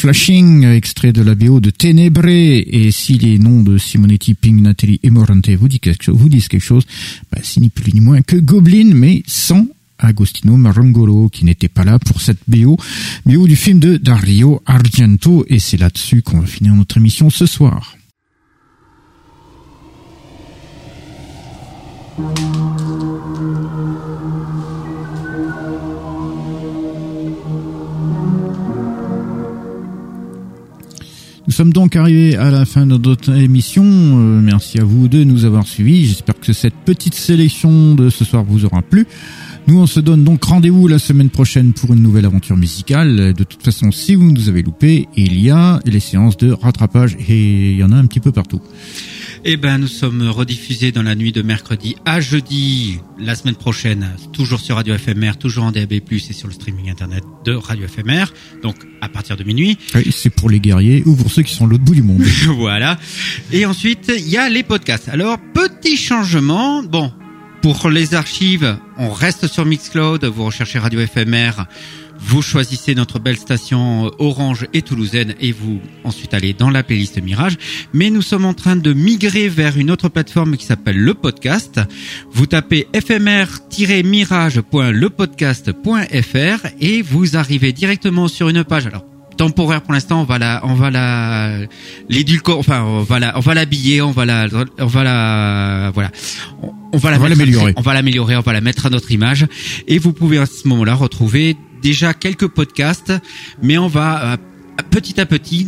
Flashing, extrait de la BO de Ténébré. Et si les noms de Simonetti, Pignatelli et Morante vous disent quelque chose, vous disent quelque chose bah, c'est ni plus ni moins que Goblin, mais sans Agostino Marangolo, qui n'était pas là pour cette BO, BO du film de Dario Argento. Et c'est là-dessus qu'on va finir notre émission ce soir. Sommes donc arrivés à la fin de notre émission. Euh, merci à vous de nous avoir suivis. J'espère que cette petite sélection de ce soir vous aura plu. Nous, on se donne donc rendez-vous la semaine prochaine pour une nouvelle aventure musicale. De toute façon, si vous nous avez loupé, il y a les séances de rattrapage et il y en a un petit peu partout. Eh ben, nous sommes rediffusés dans la nuit de mercredi à jeudi, la semaine prochaine, toujours sur Radio FMR, toujours en DAB+, et sur le streaming internet de Radio FMR, donc à partir de minuit. Oui, c'est pour les guerriers ou pour ceux qui sont à l'autre bout du monde. *laughs* voilà. Et ensuite, il y a les podcasts. Alors, petit changement, bon, pour les archives, on reste sur Mixcloud, vous recherchez Radio FMR, vous choisissez notre belle station Orange et Toulousaine et vous ensuite allez dans la playlist Mirage. Mais nous sommes en train de migrer vers une autre plateforme qui s'appelle le podcast. Vous tapez fmr-mirage.lepodcast.fr et vous arrivez directement sur une page. Alors temporaire pour l'instant, on va la, on va la, l'édulcor, enfin, on va la, on va l'habiller, on va la, on va la, voilà, on, on va la On va l'améliorer. on va l'améliorer, on va la mettre à notre image, et vous pouvez à ce moment-là retrouver déjà quelques podcasts, mais on va euh, petit à petit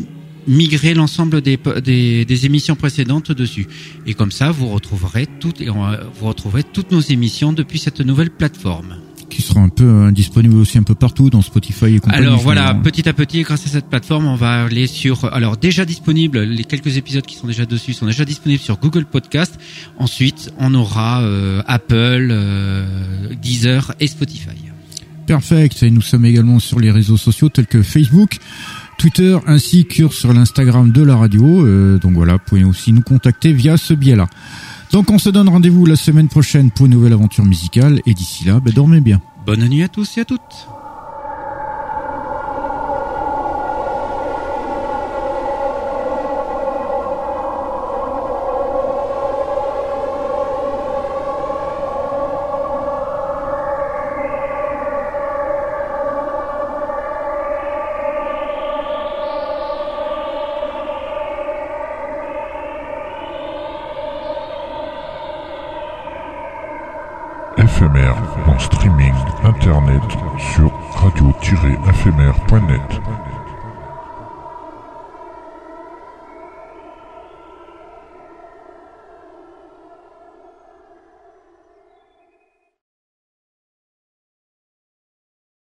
migrer l'ensemble des, des, des émissions précédentes dessus. Et comme ça, vous retrouverez toutes, va- vous retrouverez toutes nos émissions depuis cette nouvelle plateforme. qui sera un peu euh, disponible aussi un peu partout dans Spotify et compagnie. Alors voilà, petit à petit, grâce à cette plateforme, on va aller sur. Alors déjà disponible, les quelques épisodes qui sont déjà dessus sont déjà disponibles sur Google Podcast. Ensuite, on aura euh, Apple, euh, Deezer et Spotify. Perfect. Et nous sommes également sur les réseaux sociaux tels que Facebook, Twitter ainsi que sur l'Instagram de la radio. Euh, donc voilà, vous pouvez aussi nous contacter via ce biais-là. Donc on se donne rendez-vous la semaine prochaine pour une nouvelle aventure musicale. Et d'ici là, ben, dormez bien. Bonne nuit à tous et à toutes.